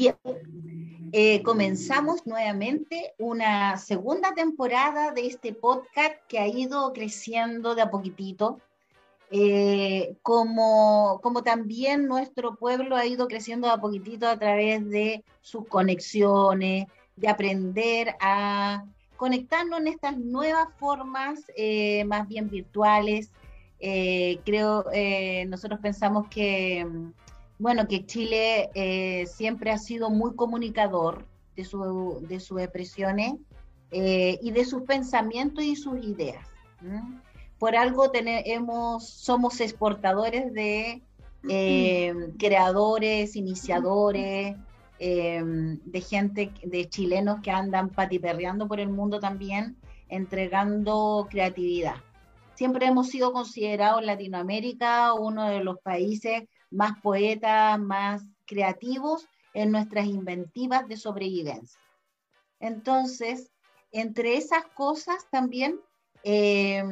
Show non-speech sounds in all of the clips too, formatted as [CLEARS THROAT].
Bien, eh, comenzamos nuevamente una segunda temporada de este podcast que ha ido creciendo de a poquitito, eh, como, como también nuestro pueblo ha ido creciendo de a poquitito a través de sus conexiones, de aprender a conectarnos en estas nuevas formas eh, más bien virtuales. creo, nosotros pensamos que bueno, que Chile eh, siempre ha sido muy comunicador de, de sus expresiones eh, y de sus pensamientos y sus ideas. Por algo tenemos, somos exportadores de eh, creadores, iniciadores, de gente, de chilenos que andan patiperreando por el mundo también, entregando creatividad. Siempre hemos sido considerados en Latinoamérica uno de los países más poetas, más creativos en nuestras inventivas de sobrevivencia. Entonces, entre esas cosas también, eh,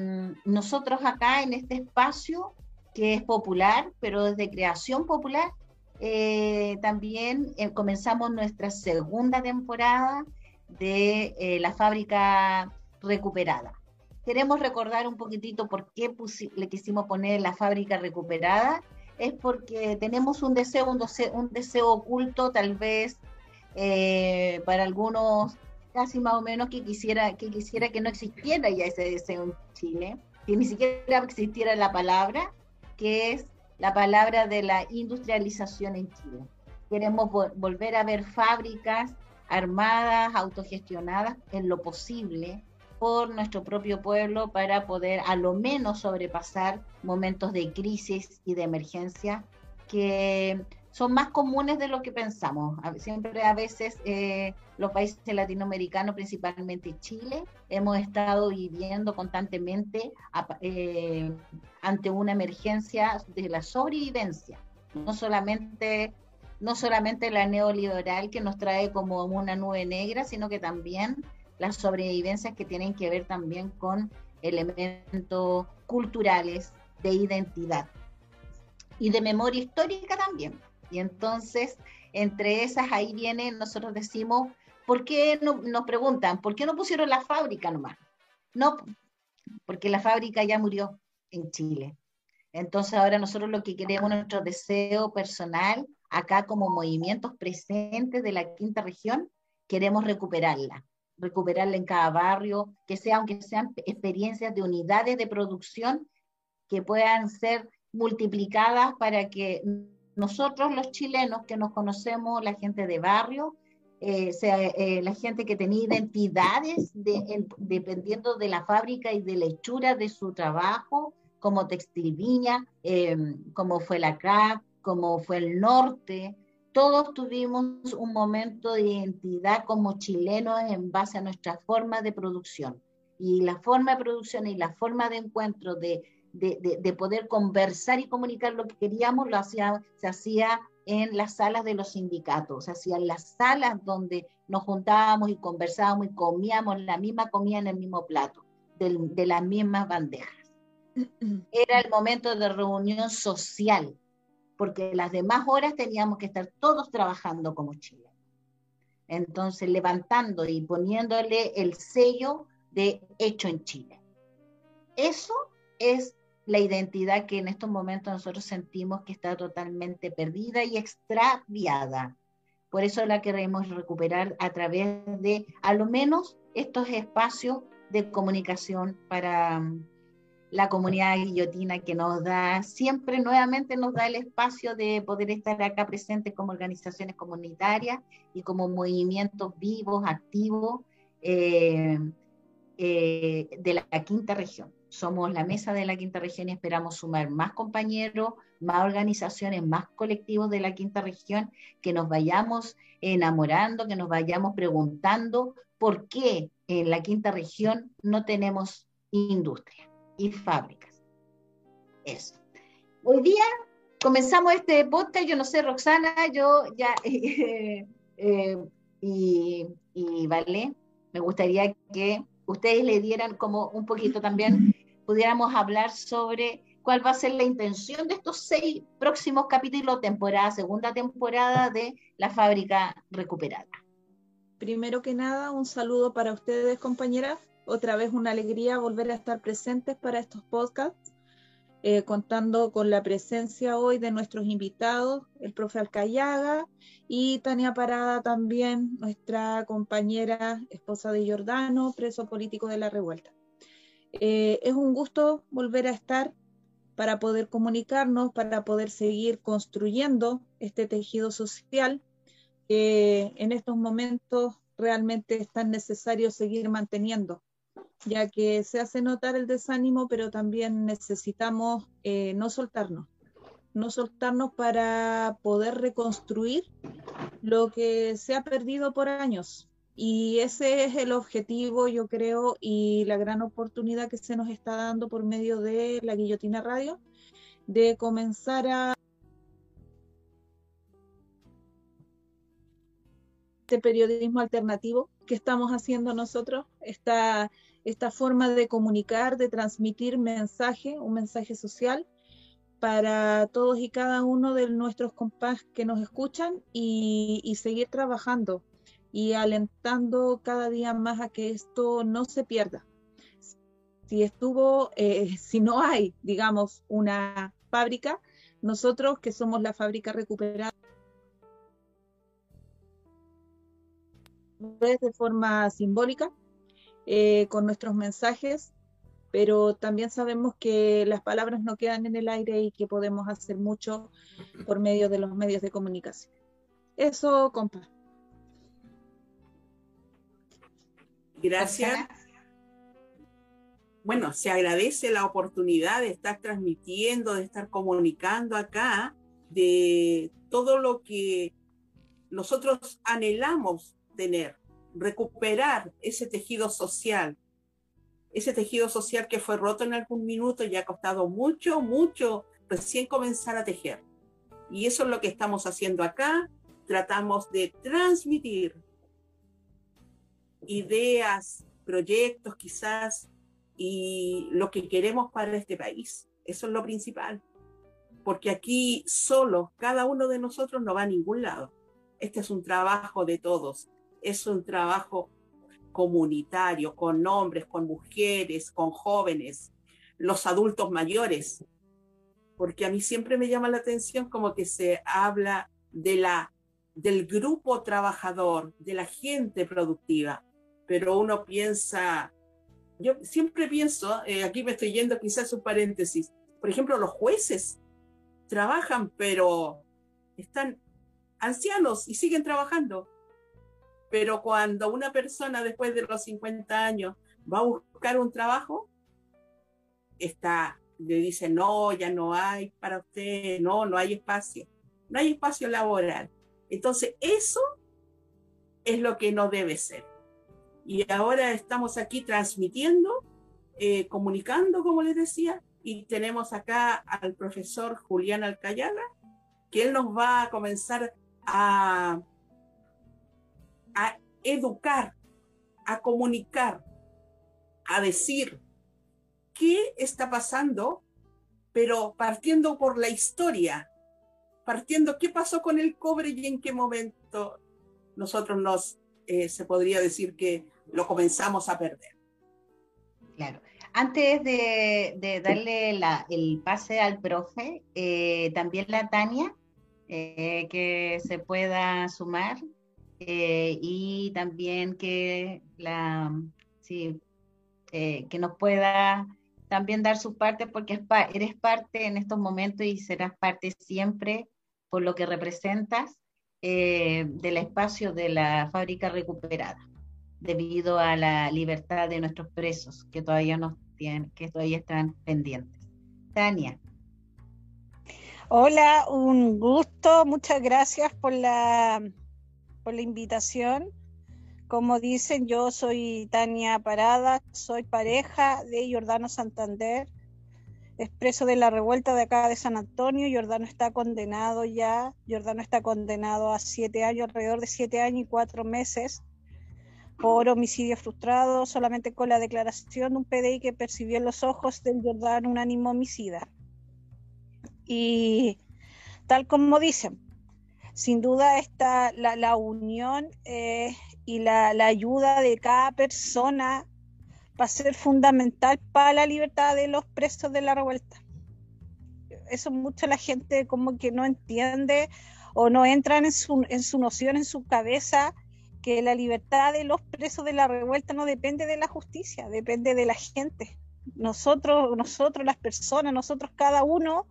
nosotros acá en este espacio, que es popular, pero desde creación popular, eh, también eh, comenzamos nuestra segunda temporada de la fábrica recuperada. Queremos recordar un poquitito por qué le quisimos poner la fábrica recuperada es porque tenemos un deseo, un deseo, oculto, tal vez eh, para algunos casi más o menos que quisiera, que quisiera que no existiera ya ese deseo en Chile, que ni siquiera existiera la palabra, que es la palabra de la industrialización en Chile. Queremos volver a ver fábricas armadas, autogestionadas en lo posible, por nuestro propio pueblo para poder a lo menos sobrepasar momentos de crisis y de emergencia que son más comunes de lo que pensamos. Siempre a veces eh, los países latinoamericanos, principalmente Chile, hemos estado viviendo constantemente eh, ante una emergencia de la sobrevivencia. No solamente, no solamente la neoliberal que nos trae como una nube negra, sino que también las sobrevivencias que tienen que ver también con elementos culturales de identidad y de memoria histórica también. Y entonces, entre esas, ahí viene, nosotros decimos, ¿por qué no, nos preguntan, ¿por qué no pusieron la fábrica nomás? No, porque la fábrica ya murió en Chile. Entonces ahora nosotros lo que queremos, nuestro deseo personal, acá como movimientos presentes de la quinta región, queremos recuperarla recuperarla en cada barrio, que sea, aunque sean experiencias de unidades de producción que puedan ser multiplicadas para que nosotros los chilenos que nos conocemos, la gente de barrio, eh, sea, eh, la gente que tenía identidades dependiendo de la fábrica y de la hechura de su trabajo, como Textil Viña, eh, como fue la CAP, como fue el norte, todos tuvimos un momento de identidad como chilenos en base a nuestra forma de producción. Y la forma de producción y la forma de encuentro, de, de, poder conversar y comunicar lo que queríamos, lo hacía, se hacía en las salas de los sindicatos, se hacía en las salas donde nos juntábamos y conversábamos y comíamos la misma comida en el mismo plato, de, de las mismas bandejas. [CLEARS THROAT] Era el momento de reunión social, porque las demás horas teníamos que estar todos trabajando como Chile. Entonces, levantando y poniéndole el sello de hecho en Chile. Eso es la identidad que en estos momentos nosotros sentimos que está totalmente perdida y extraviada. Por eso la queremos recuperar a través de, a lo menos, estos espacios de comunicación para, la comunidad guillotina que nos da, siempre nuevamente nos da el espacio de poder estar acá presentes como organizaciones comunitarias y como movimientos vivos, activos eh, eh, de la quinta región. Somos la mesa de la quinta región y esperamos sumar más compañeros, más organizaciones, más colectivos de la quinta región, que nos vayamos enamorando, que nos vayamos preguntando por qué en la quinta región no tenemos industria y fábricas. Eso. Hoy día comenzamos este podcast, yo no sé, Roxana, yo ya, [LAUGHS] eh, y, y vale, me gustaría que ustedes le dieran como un poquito también, pudiéramos hablar sobre cuál va a ser la intención de estos seis próximos capítulos, temporada, segunda temporada de La Fábrica Recuperada. Primero que nada, un saludo para ustedes, compañeras. Otra vez una alegría volver a estar presentes para estos podcasts, eh, contando con la presencia hoy de nuestros invitados, el profe Alcayaga y Tania Parada también, nuestra compañera, esposa de Giordano, preso político de la revuelta. Eh, es un gusto volver a estar para poder comunicarnos, para poder seguir construyendo este tejido social que en estos momentos realmente es tan necesario seguir manteniendo, ya que se hace notar el desánimo, pero también necesitamos eh, no soltarnos, no soltarnos para poder reconstruir lo que se ha perdido por años. Y ese es el objetivo, yo creo, y la gran oportunidad que se nos está dando por medio de la Guillotina Radio, de comenzar a este periodismo alternativo que estamos haciendo nosotros, esta, esta forma de comunicar, de transmitir mensaje, un mensaje social para todos y cada uno de nuestros compás que nos escuchan y, seguir trabajando y alentando cada día más a que esto no se pierda. Si estuvo, eh, [LAUGHS] si no hay, digamos, una fábrica, nosotros que somos la fábrica recuperada, de forma simbólica, eh, con nuestros mensajes, pero también sabemos que las palabras no quedan en el aire y que podemos hacer mucho por medio de los medios de comunicación. Eso, compa. Gracias. Bueno, se agradece la oportunidad de estar transmitiendo, de estar comunicando acá, de todo lo que nosotros anhelamos tener, recuperar ese tejido social, ese tejido social que fue roto en algún minuto y ha costado mucho, mucho recién comenzar a tejer. Y eso es lo que estamos haciendo acá. Tratamos de transmitir ideas, proyectos quizás y lo que queremos para este país. Eso es lo principal. Porque aquí solo, cada uno de nosotros no va a ningún lado. Este es un trabajo de todos. Es un trabajo comunitario, con hombres, con mujeres, con jóvenes, los adultos mayores. Porque a mí siempre me llama la atención como que se habla de la, del grupo trabajador, de la gente productiva pero uno piensa, yo siempre pienso, eh, aquí me estoy yendo quizás un paréntesis, por ejemplo, los jueces trabajan, pero están ancianos y siguen trabajando. Pero cuando una persona después de los 50 años va a buscar un trabajo, está, le dice, no, ya no hay para usted, no, no hay espacio, no hay espacio laboral. Entonces, eso es lo que no debe ser. Y ahora estamos aquí transmitiendo, eh, comunicando, como les decía, y tenemos acá al profesor Julián Alcayaga, que él nos va a comenzar a, a educar, a comunicar, a decir qué está pasando, pero partiendo por la historia, partiendo qué pasó con el cobre y en qué momento nosotros nos, eh, se podría decir que lo comenzamos a perder. Claro. Antes de, darle el pase al profe, eh, también la Tania, eh, que se pueda sumar eh, y también que, la, sí, que nos pueda también dar su parte porque eres parte en estos momentos y serás parte siempre por lo que representas del espacio de la fábrica recuperada debido a la libertad de nuestros presos que todavía nos tienen, que todavía están pendientes. Tania. Hola, un gusto, muchas gracias por la la invitación. Como dicen, yo soy Tania Parada, soy pareja de Jordano Santander, expreso de la revuelta de acá de San Antonio. Jordano está condenado ya, Jordano está condenado a siete años, alrededor de siete años y cuatro meses por homicidio frustrado solamente con la declaración de un PDI que percibió en los ojos del Jordán un ánimo homicida. Y tal como dicen, sin duda está la, unión eh, y la, ayuda de cada persona va a ser fundamental para la libertad de los presos de la revuelta. Eso mucha la gente como que no entiende o no entran en su, en su noción, en su cabeza, que la libertad de los presos de la revuelta no depende de la justicia, depende de la gente. Nosotros, nosotros las personas, nosotros cada uno,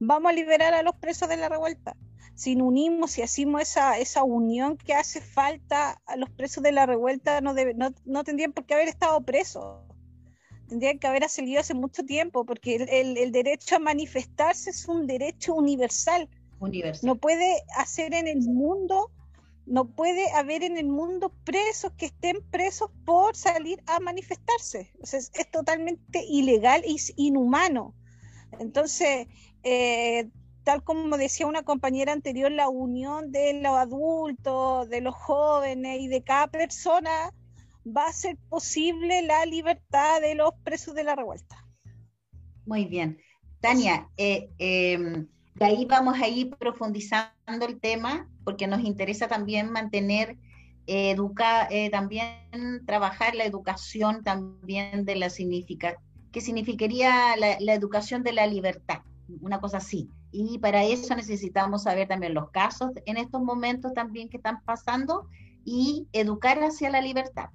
vamos a liberar a los presos de la revuelta si nos unimos, si hacemos esa, esa unión que hace falta a los presos de la revuelta, no, debe, no, no tendrían por qué haber estado presos. Tendrían que haber salido hace mucho tiempo, porque el, el, derecho a manifestarse es un derecho universal. universal. No puede hacer en el mundo, no puede haber en el mundo presos que estén presos por salir a manifestarse. es, es totalmente ilegal y inhumano. Entonces, eh, tal como decía una compañera anterior, la unión de los adultos, de los jóvenes y de cada persona va a ser posible la libertad de los presos de la revuelta. Muy bien. Tania, eh, em, de ahí vamos a ir profundizando el tema porque nos interesa también mantener, eh, eh, también trabajar la educación también de la significa, que significaría la educación de la libertad, una cosa así y para eso necesitamos saber también los casos en estos momentos también que están pasando y educar hacia la libertad.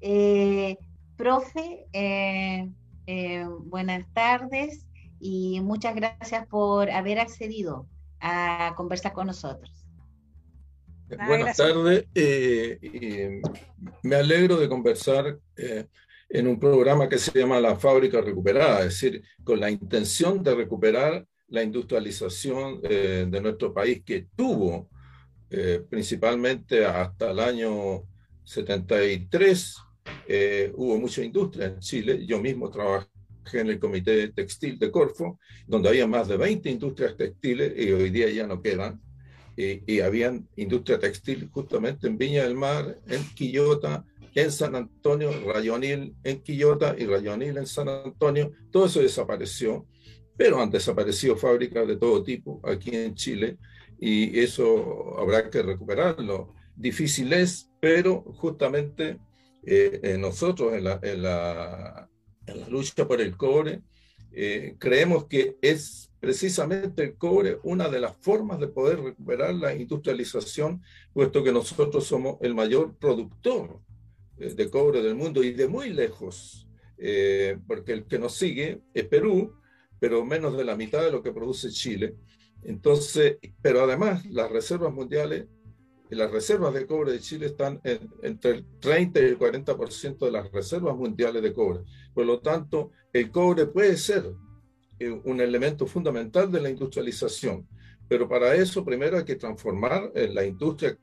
Eh, profe, eh, eh, buenas tardes y muchas gracias por haber accedido a conversar con nosotros. Buenas tardes. me alegro de conversar en un programa que se llama La Fábrica Recuperada, es decir, con la intención de recuperar la industrialización eh, de nuestro país que tuvo eh, principalmente hasta el año 73, eh, hubo mucha industria en Chile. Yo mismo trabajé en el Comité Textil de Corfo, donde había más de 20 industrias textiles y hoy día ya no quedan. Y, y habían industria textil justamente en Viña del Mar, en Quillota, en San Antonio, Rayonil en Quillota y Rayonil en San Antonio. Todo eso desapareció pero han desaparecido fábricas de todo tipo aquí en Chile y eso habrá que recuperarlo. Difícil es, pero justamente eh, nosotros en la, en, la, en la, lucha por el cobre eh, creemos que es precisamente el cobre una de las formas de poder recuperar la industrialización, puesto que nosotros somos el mayor productor eh, de cobre del mundo y de muy lejos, porque el que nos sigue es Perú, pero menos de la mitad de lo que produce Chile. Entonces, pero además las reservas mundiales, las reservas de cobre de Chile están entre el 30 y el 40% de las reservas mundiales de cobre. Por lo tanto, el cobre puede ser eh, un elemento fundamental de la industrialización, pero para eso primero hay que transformar eh, la industria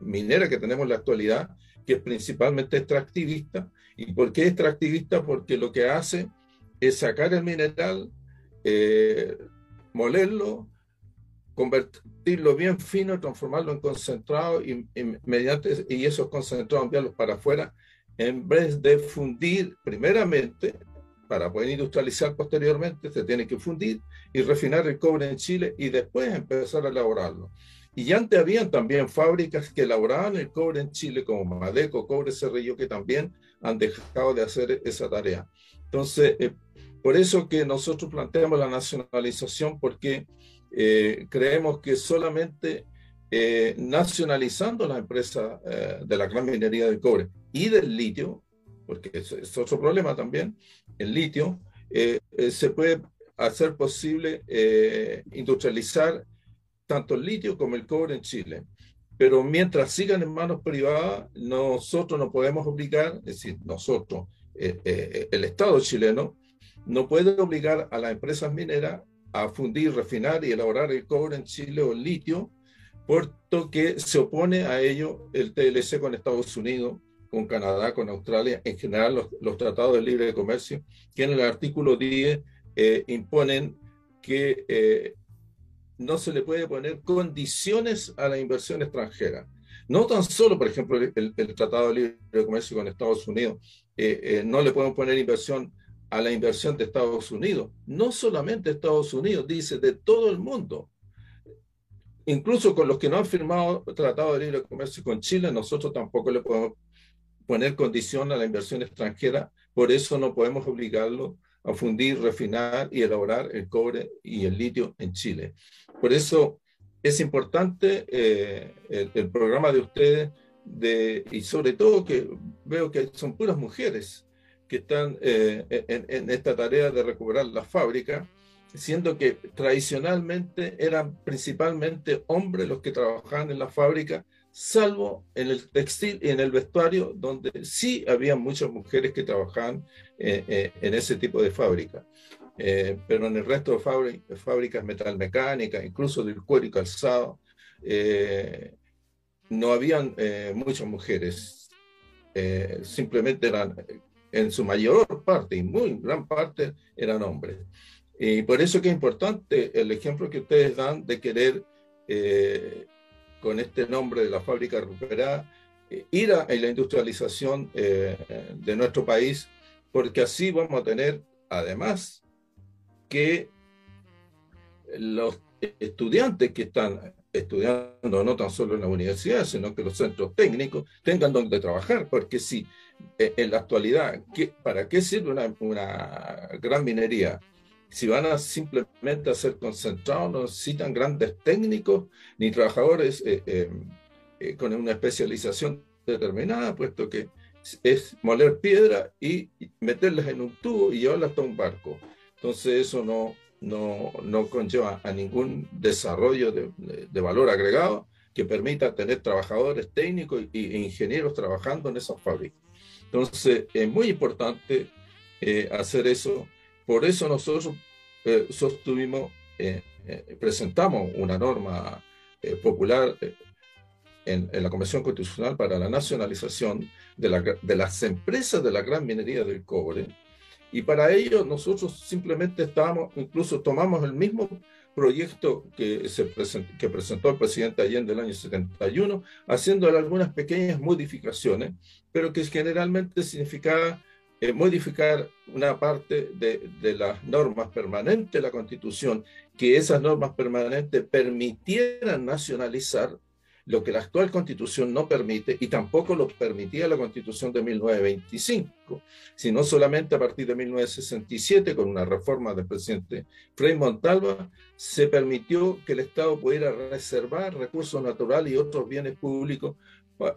minera que tenemos en la actualidad, que es principalmente extractivista. ¿Y por qué extractivista? Porque lo que hace es sacar el mineral, eh, molerlo, convertirlo bien fino, transformarlo en concentrado y, mediante y esos concentrados enviarlos para afuera en vez de fundir primeramente para poder industrializar posteriormente se tiene que fundir y refinar el cobre en Chile y después empezar a elaborarlo. Y antes habían también fábricas que elaboraban el cobre en Chile como Madeco, Cobre Cerrillo, que también han dejado de hacer esa tarea. Entonces, eh, por eso que nosotros planteamos la nacionalización, porque eh, creemos que solamente eh, nacionalizando la empresa eh, de la gran minería del cobre y del litio, porque es, otro problema también, el litio, se puede hacer posible industrializar tanto el litio como el cobre en Chile. Pero mientras sigan en manos privadas, nosotros no podemos obligar, es decir, nosotros, el Estado chileno, no puede obligar a las empresas mineras a fundir, refinar y elaborar el cobre en Chile o el litio, puesto que se opone a ello el TLC con Estados Unidos, con Canadá, con Australia, en general los, tratados de libre comercio, que en el artículo 10 eh, imponen que eh, no se le puede poner condiciones a la inversión extranjera. No tan solo, por ejemplo, el, Tratado de Libre Comercio con Estados Unidos, eh, no le pueden poner inversión a la inversión de Estados Unidos. No solamente Estados Unidos, dice de todo el mundo. Incluso con los que no han firmado tratado de libre comercio con Chile, nosotros tampoco le podemos poner condición a la inversión extranjera, por eso no podemos obligarlo a fundir, refinar y elaborar el cobre y el litio en Chile. Por eso es importante eh, el, programa de ustedes de, y sobre todo que veo que son puras mujeres que están eh, en, esta tarea de recuperar la fábrica, siendo que tradicionalmente eran principalmente hombres los que trabajaban en la fábrica, salvo en el textil y en el vestuario, donde sí había muchas mujeres que trabajaban eh, eh, en ese tipo de fábrica. pero en el resto de fábricas metalmecánicas, incluso del cuero y calzado, no habían muchas mujeres. simplemente eran en su mayor parte y muy gran parte eran hombres. Y por eso que es importante el ejemplo que ustedes dan de querer, eh, con este nombre de la fábrica recuperada, eh, ir a, la industrialización eh, de nuestro país, porque así vamos a tener, además, que los estudiantes que están estudiando no tan solo en la universidad, sino que los centros técnicos tengan donde trabajar, porque si eh, en la actualidad, ¿para qué sirve una, gran minería? Si van a simplemente a ser concentrados, no necesitan grandes técnicos ni trabajadores eh, eh, con una especialización determinada, puesto que es moler piedra y meterlas en un tubo y llevarlas hasta un barco. Entonces eso no, no, no conlleva a ningún desarrollo de, valor agregado que permita tener trabajadores técnicos e ingenieros trabajando en esas fábricas. Entonces, es muy importante eh, hacer eso. Por eso nosotros eh, sostuvimos, eh, presentamos una norma popular en, la Convención Constitucional para la nacionalización de, de las empresas de la gran minería del cobre, y para ello nosotros simplemente estábamos, incluso tomamos el mismo proyecto que, se que presentó el presidente Allende el año 71, haciéndole algunas pequeñas modificaciones, pero que generalmente significaba eh, modificar una parte de, de, las normas permanentes de la Constitución, que esas normas permanentes permitieran nacionalizar lo que la actual constitución no permite y tampoco lo permitía la constitución de 1925, sino solamente a partir de 1967, con una reforma del presidente Frei Montalva, se permitió que el Estado pudiera reservar recursos naturales y otros bienes públicos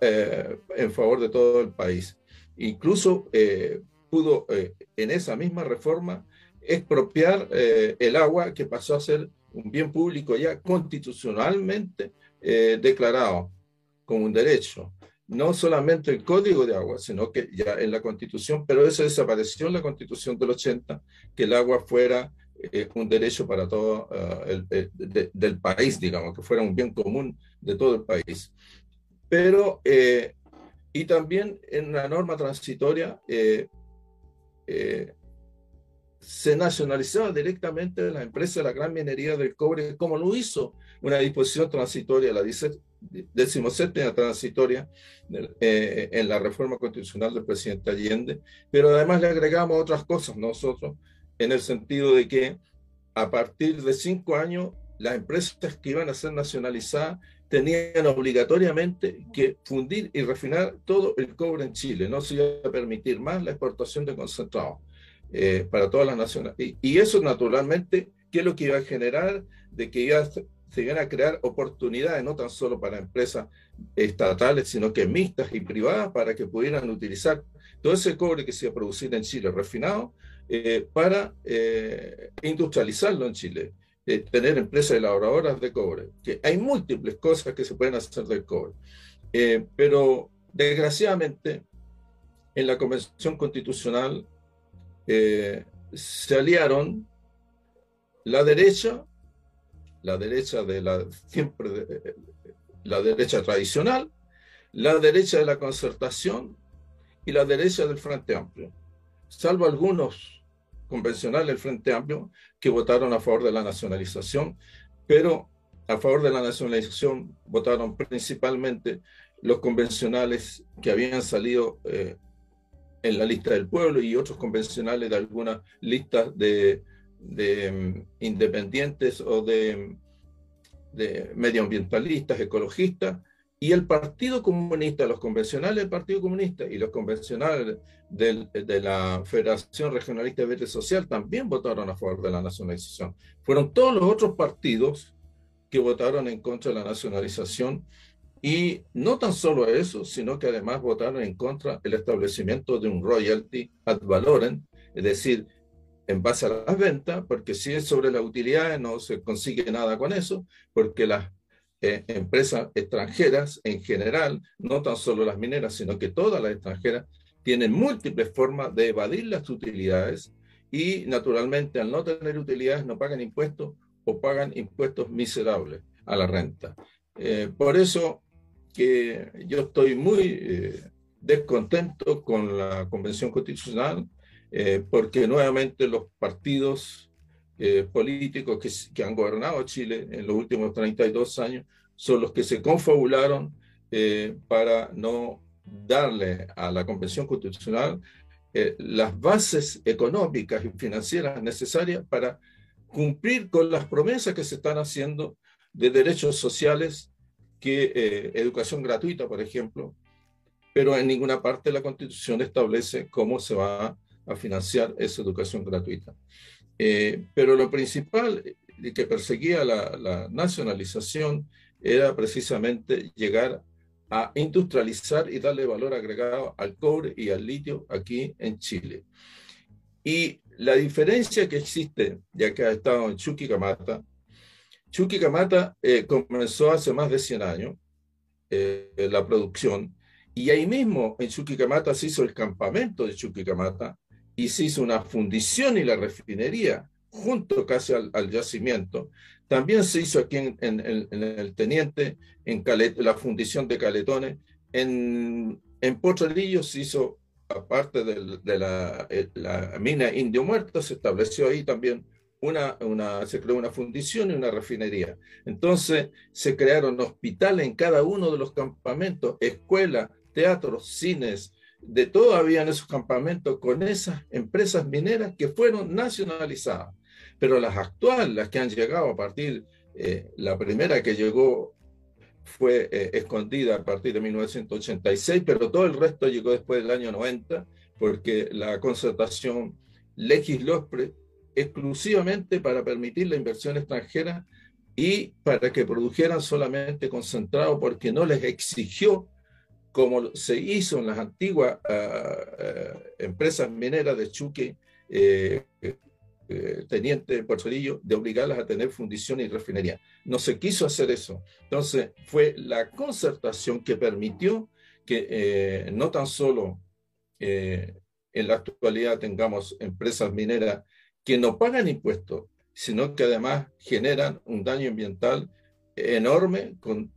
eh, en favor de todo el país. Incluso eh, pudo eh, en esa misma reforma expropiar el agua que pasó a ser un bien público ya constitucionalmente eh, declarado como un derecho. No solamente el código de agua, sino que ya en la constitución, pero eso desapareció en la constitución del 80, que el agua fuera eh, un derecho para todo eh, el, del país, digamos, que fuera un bien común de todo el país. Pero, y también en la norma transitoria, se nacionalizaba directamente la empresa de la gran minería del cobre, como lo hizo una disposición transitoria, la decimoséptima transitoria eh, en la reforma constitucional del presidente Allende, pero además le agregamos otras cosas nosotros, en el sentido de que a partir de cinco años, las empresas que iban a ser nacionalizadas tenían obligatoriamente que fundir y refinar todo el cobre en Chile, no se iba a permitir más la exportación de concentrados. Eh, para todas las naciones. Y, eso naturalmente, ¿qué es lo que iba a generar? De que iba se iban a crear oportunidades no tan solo para empresas estatales, sino que mixtas y privadas para que pudieran utilizar todo ese cobre que se iba a producir en Chile refinado eh, para eh, industrializarlo en Chile, tener empresas elaboradoras de cobre, que hay múltiples cosas que se pueden hacer del cobre. pero desgraciadamente, en la Convención Constitucional eh, se aliaron la derecha, la derecha de la siempre la derecha tradicional, la derecha de la concertación y la derecha del Frente Amplio, salvo algunos convencionales del Frente Amplio que votaron a favor de la nacionalización, pero a favor de la nacionalización votaron principalmente los convencionales que habían salido eh, en la lista del pueblo y otros convencionales de algunas listas de, mm, independientes o de, de medioambientalistas, ecologistas, y el Partido Comunista, los convencionales del Partido Comunista y los convencionales de la Federación Regionalista de Verde Social también votaron a favor de la nacionalización. Fueron todos los otros partidos que votaron en contra de la nacionalización y no tan solo eso, sino que además votaron en contra del establecimiento de un royalty ad valorem, es decir, en base a las ventas, porque si es sobre las utilidades no se consigue nada con eso, porque las eh, empresas extranjeras en general, no tan solo las mineras, sino que todas las extranjeras, tienen múltiples formas de evadir las utilidades y naturalmente al no tener utilidades no pagan impuestos o pagan impuestos miserables a la renta. Eh, por eso que yo estoy muy eh, descontento con la Convención Constitucional, porque nuevamente los partidos eh, políticos que, que, han gobernado Chile en los últimos 32 años son los que se confabularon eh, para no darle a la Convención Constitucional eh, las bases económicas y financieras necesarias para cumplir con las promesas que se están haciendo de derechos sociales, que educación gratuita, por ejemplo, pero en ninguna parte la Constitución establece cómo se va a financiar esa educación gratuita. Eh, pero lo principal que perseguía la, nacionalización era precisamente llegar a industrializar y darle valor agregado al cobre y al litio aquí en Chile. Y la diferencia que existe, ya que ha estado en Chuquicamata, Chuquicamata eh, comenzó hace más de 100 años eh, la producción y ahí mismo en Chuquicamata se hizo el campamento de Chuquicamata, y se hizo una fundición y la refinería junto casi al, yacimiento. También se hizo aquí en, el Teniente, en la fundición de Caletones. En, en Potrerillo se hizo, aparte de, eh, la, mina Indio Muerto, se estableció ahí también una, una, se creó una fundición y una refinería. Entonces se crearon hospitales en cada uno de los campamentos, escuelas, teatros, cines, de todo había en esos campamentos con esas empresas mineras que fueron nacionalizadas. Pero las actuales, las que han llegado a partir, eh, la primera que llegó fue eh, escondida a partir de 1986, pero todo el resto llegó después del año 90, porque la concertación legisló exclusivamente para permitir la inversión extranjera y para que produjeran solamente concentrado, porque no les exigió como se hizo en las antiguas ah, ah, empresas mineras de Chuque, eh, eh, Teniente Puerto de obligarlas a tener fundición y refinería. No se quiso hacer eso. Entonces, fue la concertación que permitió que eh, no tan solo en la actualidad tengamos empresas mineras que no pagan impuestos, sino que además generan un daño ambiental enorme con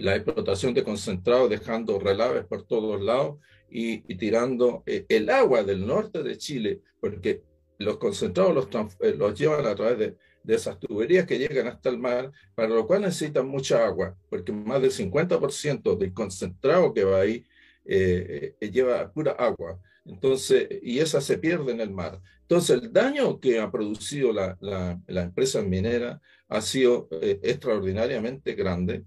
la explotación de concentrado dejando relaves por todos lados y, tirando eh, el agua del norte de Chile, porque los concentrados los, eh, los llevan a través de, de, esas tuberías que llegan hasta el mar, para lo cual necesitan mucha agua, porque más del 50% del concentrado que va ahí eh, lleva pura agua. Entonces, y esa se pierde en el mar. Entonces, el daño que ha producido la, la, la empresa minera ha sido extraordinariamente grande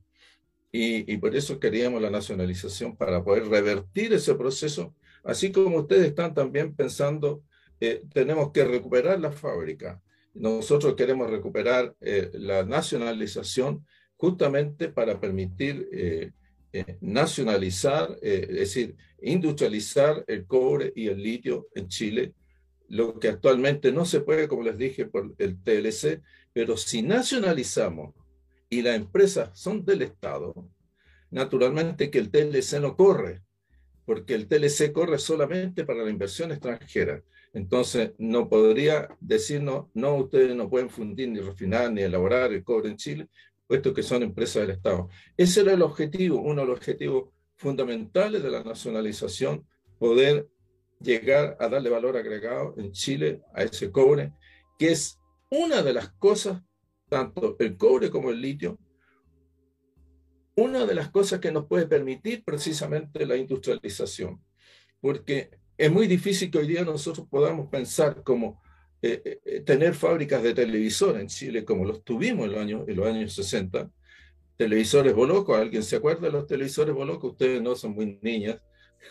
y, por eso queríamos la nacionalización para poder revertir ese proceso, así como ustedes están también pensando, eh, tenemos que recuperar la fábrica. Nosotros queremos recuperar eh, la nacionalización justamente para permitir eh, nacionalizar, es decir, industrializar el cobre y el litio en Chile, lo que actualmente no se puede, como les dije, por el TLC, pero si nacionalizamos y las empresas son del Estado, naturalmente que el TLC no corre, porque el TLC corre solamente para la inversión extranjera. Entonces, no podría decirnos, no, ustedes no pueden fundir, ni refinar, ni elaborar el cobre en Chile, puesto que son empresas del Estado. Ese era el objetivo, uno de los objetivos fundamentales de la nacionalización, poder llegar a darle valor agregado en Chile a ese cobre, que es una de las cosas tanto el cobre como el litio, una de las cosas que nos puede permitir precisamente la industrialización, porque es muy difícil que hoy día nosotros podamos pensar como eh, eh, tener fábricas de televisor en Chile como los tuvimos en los años, en los años 60. Televisores Boloco, ¿alguien se acuerda de los televisores Boloco? Ustedes no son muy niñas.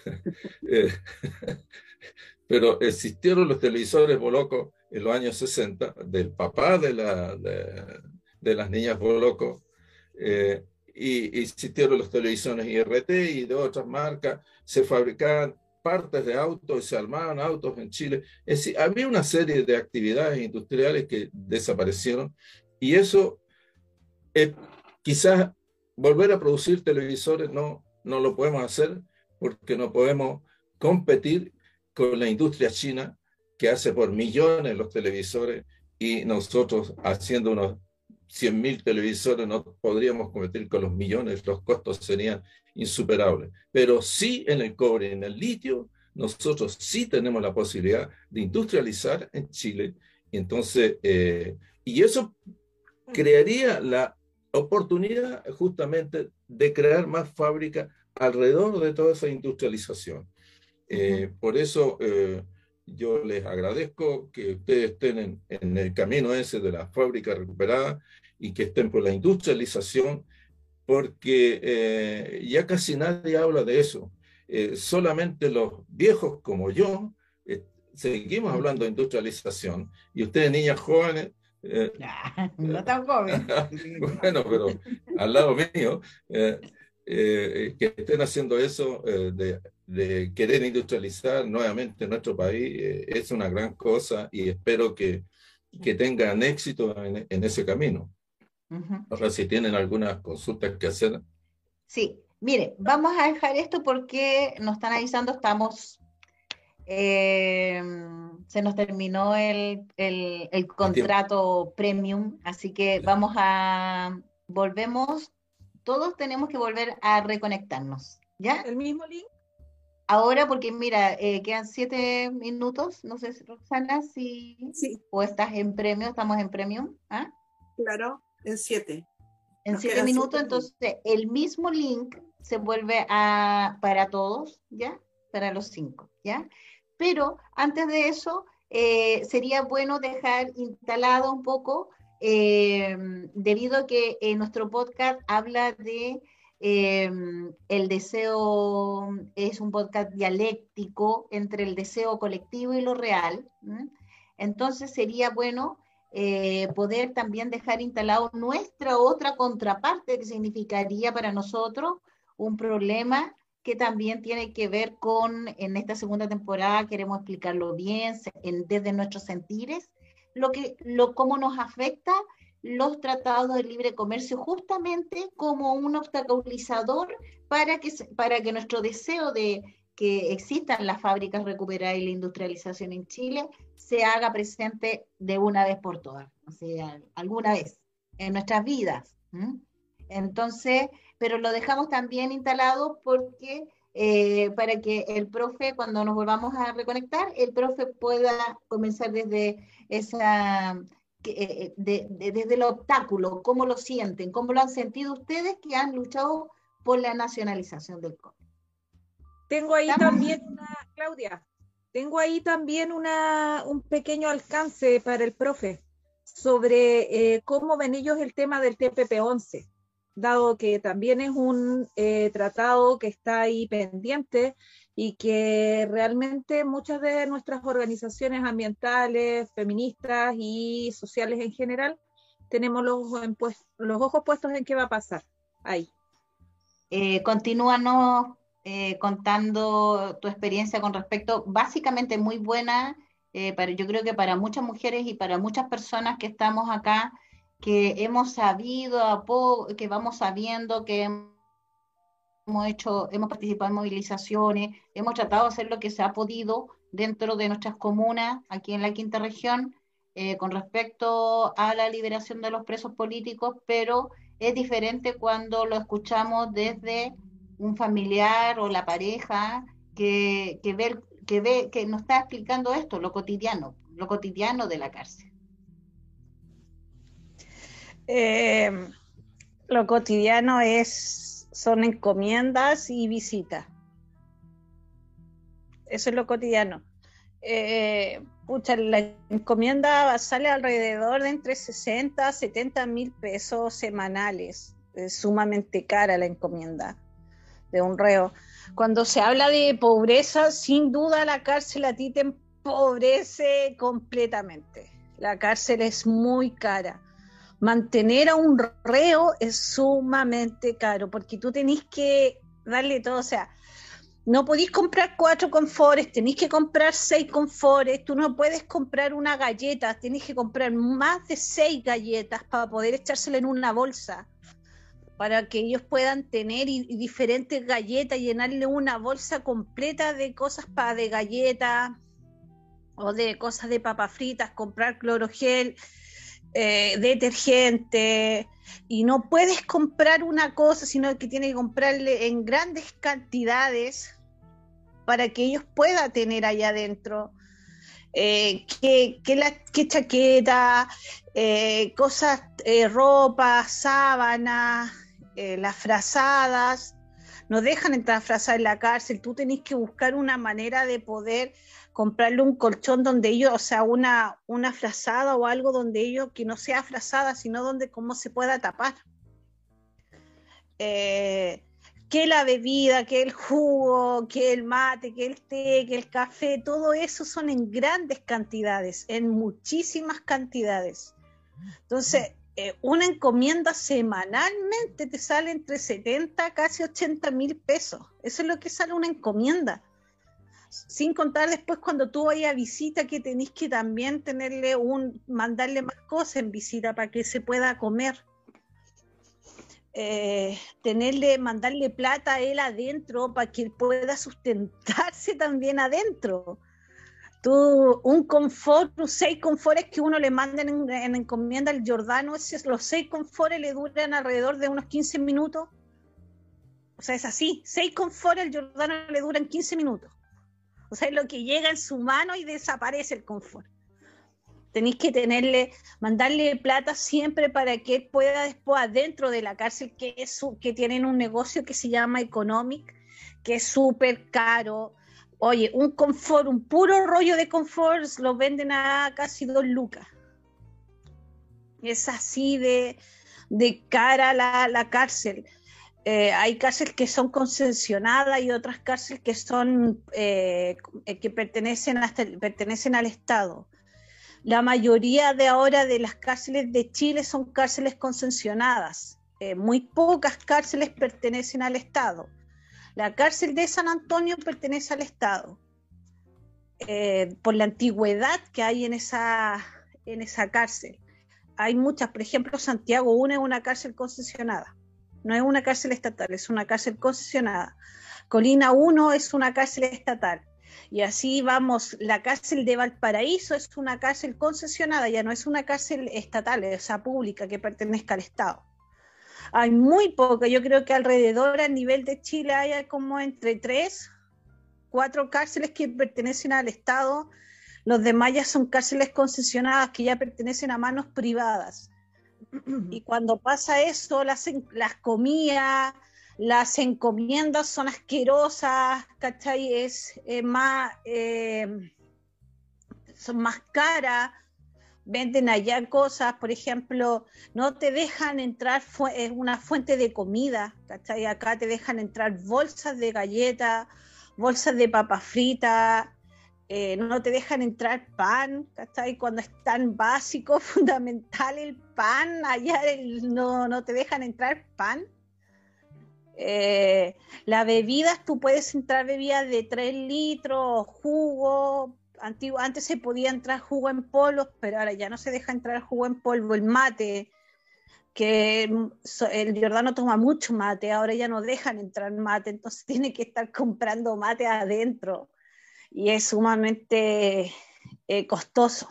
[LAUGHS] Eh, pero existieron los televisores Boloco en los años 60, del papá de, la, de, las niñas Boloco, y existieron los televisores IRT y de otras marcas, se fabricaban partes de autos, se armaban autos en Chile. Es decir, había una serie de actividades industriales que desaparecieron y eso, eh, quizás volver a producir televisores no, no lo podemos hacer porque no podemos competir con la industria china que hace por millones los televisores y nosotros haciendo unos 100.000 televisores no podríamos competir con los millones, los costos serían insuperables. Pero sí en el cobre en el litio, nosotros sí tenemos la posibilidad de industrializar en Chile. Entonces, eh, y eso crearía la oportunidad justamente de crear más fábricas alrededor de toda esa industrialización. Eh, por eso eh, yo les agradezco que ustedes estén en, en, el camino ese de la fábrica recuperada y que estén por la industrialización, porque eh, ya casi nadie habla de eso. Eh, solamente los viejos como yo eh, seguimos hablando de industrialización y ustedes, niñas jóvenes, [LAUGHS] no tan jóvenes. [LAUGHS] bueno, pero al lado mío, que estén haciendo eso de, de, querer industrializar nuevamente nuestro país es una gran cosa y espero que, que tengan éxito en, en ese camino. Ahora, si tienen algunas consultas que hacer. Sí, mire, vamos a dejar esto porque nos están avisando, estamos, eh, se nos terminó el, el, contrato premium, así que vamos a, volvemos, todos tenemos que volver a reconectarnos, ¿ya? ¿El mismo link? Ahora, porque mira, eh, quedan siete minutos, no sé, Roxana, si sí. o estás en premio, estamos en premium, ¿ah? Claro. En siete. En siete minutos, entonces el mismo link se vuelve a, para todos, ¿ya? Para los cinco, ¿ya? Pero antes de eso, eh, sería bueno dejar instalado un poco, eh, debido a que nuestro podcast habla de eh, el deseo, es un podcast dialéctico entre el deseo colectivo y lo real. Entonces sería bueno eh, poder también dejar instalado nuestra otra contraparte, que significaría para nosotros un problema que también tiene que ver con, en esta segunda temporada, queremos explicarlo bien, desde nuestros sentires, lo que, lo, cómo nos afecta los tratados de libre comercio justamente como un obstaculizador para que, para que nuestro deseo de que existan las fábricas recuperadas y la industrialización en Chile se haga presente de una vez por todas, o sea, alguna vez en nuestras vidas. Entonces, pero lo dejamos también instalado porque eh, para que el profe, cuando nos volvamos a reconectar, el profe pueda comenzar desde esa, eh, desde el obstáculo, cómo lo sienten, cómo lo han sentido ustedes que han luchado por la nacionalización del COVID. Tengo ahí también una, Claudia, tengo ahí también una, un pequeño alcance para el profe sobre eh, cómo ven ellos el tema del TPP-11, dado que también es un eh, tratado que está ahí pendiente y que realmente muchas de nuestras organizaciones ambientales, feministas y sociales en general, tenemos los, los ojos puestos en qué va a pasar ahí. Eh, continúanos eh, contando tu experiencia con respecto, básicamente muy buena, eh, para, yo creo que para muchas mujeres y para muchas personas que estamos acá, que hemos sabido, que vamos sabiendo, que hemos hecho, hemos participado en movilizaciones, hemos tratado de hacer lo que se ha podido dentro de nuestras comunas, aquí en la quinta región, eh, con respecto a la liberación de los presos políticos, pero es diferente cuando lo escuchamos desde un familiar o la pareja que, que, ve, que, ve, que nos está explicando esto, lo cotidiano, lo cotidiano de la cárcel. Eh, lo cotidiano es, son encomiendas y visitas. eso es lo cotidiano. Eh, la encomienda sale alrededor de entre 60 a 70 mil pesos semanales. Es sumamente cara la encomienda de un reo. Cuando se habla de pobreza, sin duda la cárcel a ti te empobrece completamente. La cárcel es muy cara. Mantener a un reo es sumamente caro porque tú tenés que darle todo, o sea, no podéis comprar cuatro confores, tenéis que comprar seis confores, tú no puedes comprar una galleta, tenés que comprar más de seis galletas para poder echársela en una bolsa, para que ellos puedan tener diferentes galletas, llenarle una bolsa completa de cosas para de galletas o de cosas de papas fritas, comprar clorogel, eh, detergente, y no puedes comprar una cosa, sino que tienes que comprarle en grandes cantidades para que ellos puedan tener allá adentro. Eh, que, la, chaqueta, eh, cosas, eh, ropa, sábanas, las frazadas, no dejan entrar frazadas en la cárcel, tú tenés que buscar una manera de poder comprarle un colchón donde ellos, o sea, una, una frazada o algo donde ellos, que no sea frazada, sino donde cómo se pueda tapar. Eh, que la bebida, que el jugo, que el mate, que el té, que el café, todo eso son en grandes cantidades, en muchísimas cantidades. Entonces, eh, una encomienda semanalmente te sale entre 70 casi 80 mil pesos. Eso es lo que sale una encomienda sin contar después cuando tú vayas a visita que tenés que también tenerle un, mandarle más cosas en visita para que se pueda comer. Eh, tenerle, mandarle plata a él adentro para que él pueda sustentarse [LAUGHS] también adentro. Tú, un confort, seis confortes que uno le manda en, encomienda al Jordano, los seis confortes le duran alrededor de unos 15 minutos. O sea, es así, seis confortes al Jordano le duran 15 minutos. O sea, es lo que llega en su mano y desaparece el confort. Tenéis que tenerle, mandarle plata siempre para que él pueda después adentro de la cárcel, que, tienen un negocio que se llama Economic, que es súper caro. Oye, un confort, un puro rollo de confort, lo venden a casi dos lucas. Es así de, de cara la, la cárcel. Eh, hay cárceles que son concesionadas y otras cárceles que son eh, que pertenecen al Estado. La mayoría de ahora de las cárceles de Chile son cárceles concesionadas. Eh, muy pocas cárceles pertenecen al Estado. La cárcel de San Antonio pertenece al Estado por la antigüedad que hay en esa en esa cárcel. Hay muchas, por ejemplo, Santiago 1 es una cárcel concesionada no es una cárcel estatal, es una cárcel concesionada. Colina 1 es una cárcel estatal. Y así vamos, la cárcel de Valparaíso es una cárcel concesionada, ya no es una cárcel estatal, es sea, pública que pertenezca al Estado. Hay muy poca, yo creo que alrededor a nivel de Chile hay como entre tres, cuatro cárceles que pertenecen al Estado, los demás ya son cárceles concesionadas que ya pertenecen a manos privadas. Y [CLEARS THROAT] cuando pasa eso, las, las comidas, las encomiendas son asquerosas, ¿cachai? Es más, eh, son más caras, venden allá cosas, por ejemplo, no te dejan entrar es una fuente de comida, ¿cachai? Acá te dejan entrar bolsas de galletas, bolsas de papas fritas, eh, no te dejan entrar pan, ¿cachai? Cuando es tan básico, [LAUGHS] fundamental el pan, allá no, no te dejan entrar pan. Eh, las bebidas, tú puedes entrar bebidas de 3 litros, jugo. Antes se podía entrar jugo en polvo, pero ahora ya no se deja entrar jugo en polvo, el mate, que el Jordano toma mucho mate, ahora ya no dejan entrar mate, entonces [LAUGHS] tiene que estar comprando mate adentro y es sumamente eh, costoso,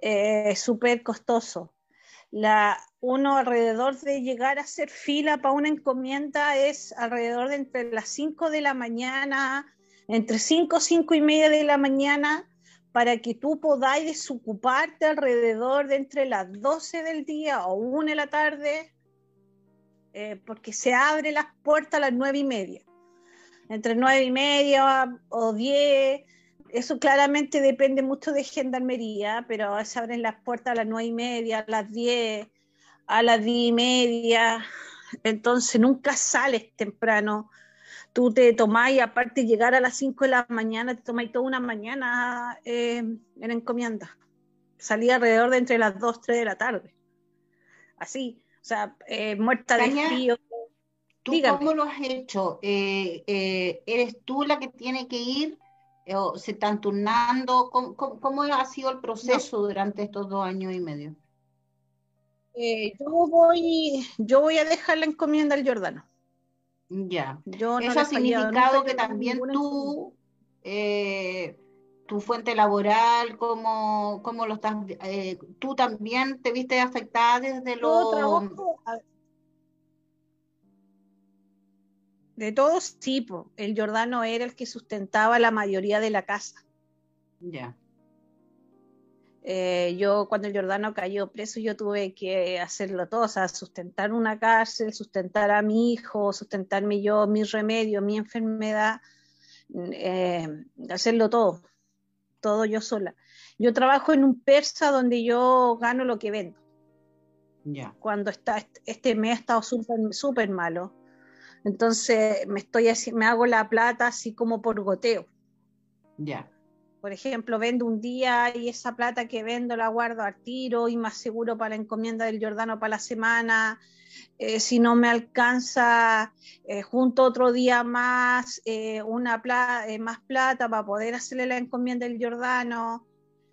eh, súper costoso. La, uno alrededor de llegar a hacer fila para una encomienda es alrededor de entre las 5 de la mañana, entre 5 y 5 y media de la mañana, para que tú podáis desocuparte alrededor de entre las 12 del día o 1 de la tarde, eh, porque se abre las puertas a las 9 y media. Entre nueve y media o diez. Eso claramente depende mucho de gendarmería, pero se abren las puertas a las nueve y media, a las diez, a las diez y media. Entonces nunca sales temprano. Tú te tomás y aparte llegar a las cinco de la mañana, te tomáis toda una mañana eh, en encomienda. Salí alrededor de entre las dos, tres de la tarde. Así, o sea, eh, muerta de frío. ¿Tú cómo lo has hecho? Eh, eh, ¿Eres tú la que tiene que ir? ¿O se están turnando? ¿Cómo, ha sido el proceso durante estos dos años y medio? yo, voy, yo voy a dejar la encomienda al Jordano. Ya. Yo Eso ha significado que también tú, tu fuente laboral, cómo, cómo lo estás, tú también te viste afectada desde lo... De todos, sí, el Jordano era el que sustentaba la mayoría de la casa. Ya. Eh, yo cuando el Jordano cayó preso, yo tuve que hacerlo todo, o sea, sustentar una cárcel, sustentar a mi hijo, sustentarme yo, mi remedio, mi enfermedad, eh, hacerlo todo, todo yo sola. Yo trabajo en un persa donde yo gano lo que vendo. Ya. Cuando está, este mes ha estado súper malo entonces me estoy me hago la plata así como por goteo. Ya. Por ejemplo, vendo un día y esa plata que vendo la guardo al tiro y más seguro para la encomienda del Jordano para la semana. Eh, si no me alcanza, eh, junto otro día más, eh, una más plata para poder hacerle la encomienda del Jordano.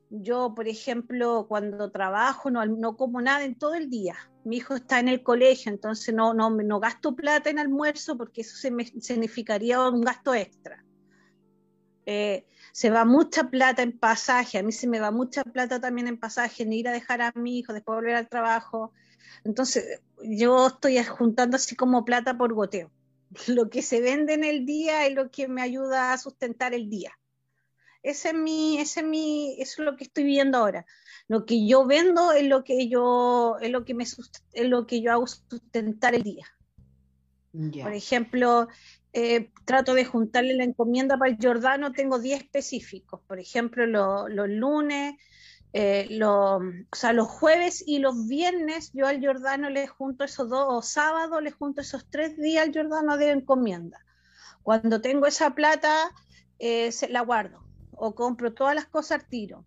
Yo, por ejemplo, cuando trabajo no, no como nada en todo el día mi hijo está en el colegio, entonces no, no, no gasto plata en almuerzo porque eso se me, significaría un gasto extra. Eh, se va mucha plata en pasaje, a mí se me va mucha plata también en pasaje, en ir a dejar a mi hijo, después volver al trabajo. Entonces, yo estoy juntando así como plata por goteo. [LAUGHS] Lo que se vende en el día es lo que me ayuda a sustentar el día. Ese es mi, ese es mi, eso es lo que estoy viendo ahora. Lo que yo vendo es lo que yo, es lo que me es lo que yo hago sustentar el día. Por ejemplo, eh, trato de juntarle la encomienda para el Jordano, tengo 10 específicos. Por ejemplo, los lunes, eh, o sea, los jueves y los viernes yo al Jordano le junto esos dos, o sábado le junto esos tres días al Jordano de encomienda. Cuando tengo esa plata, eh, se, la guardo o compro todas las cosas al tiro.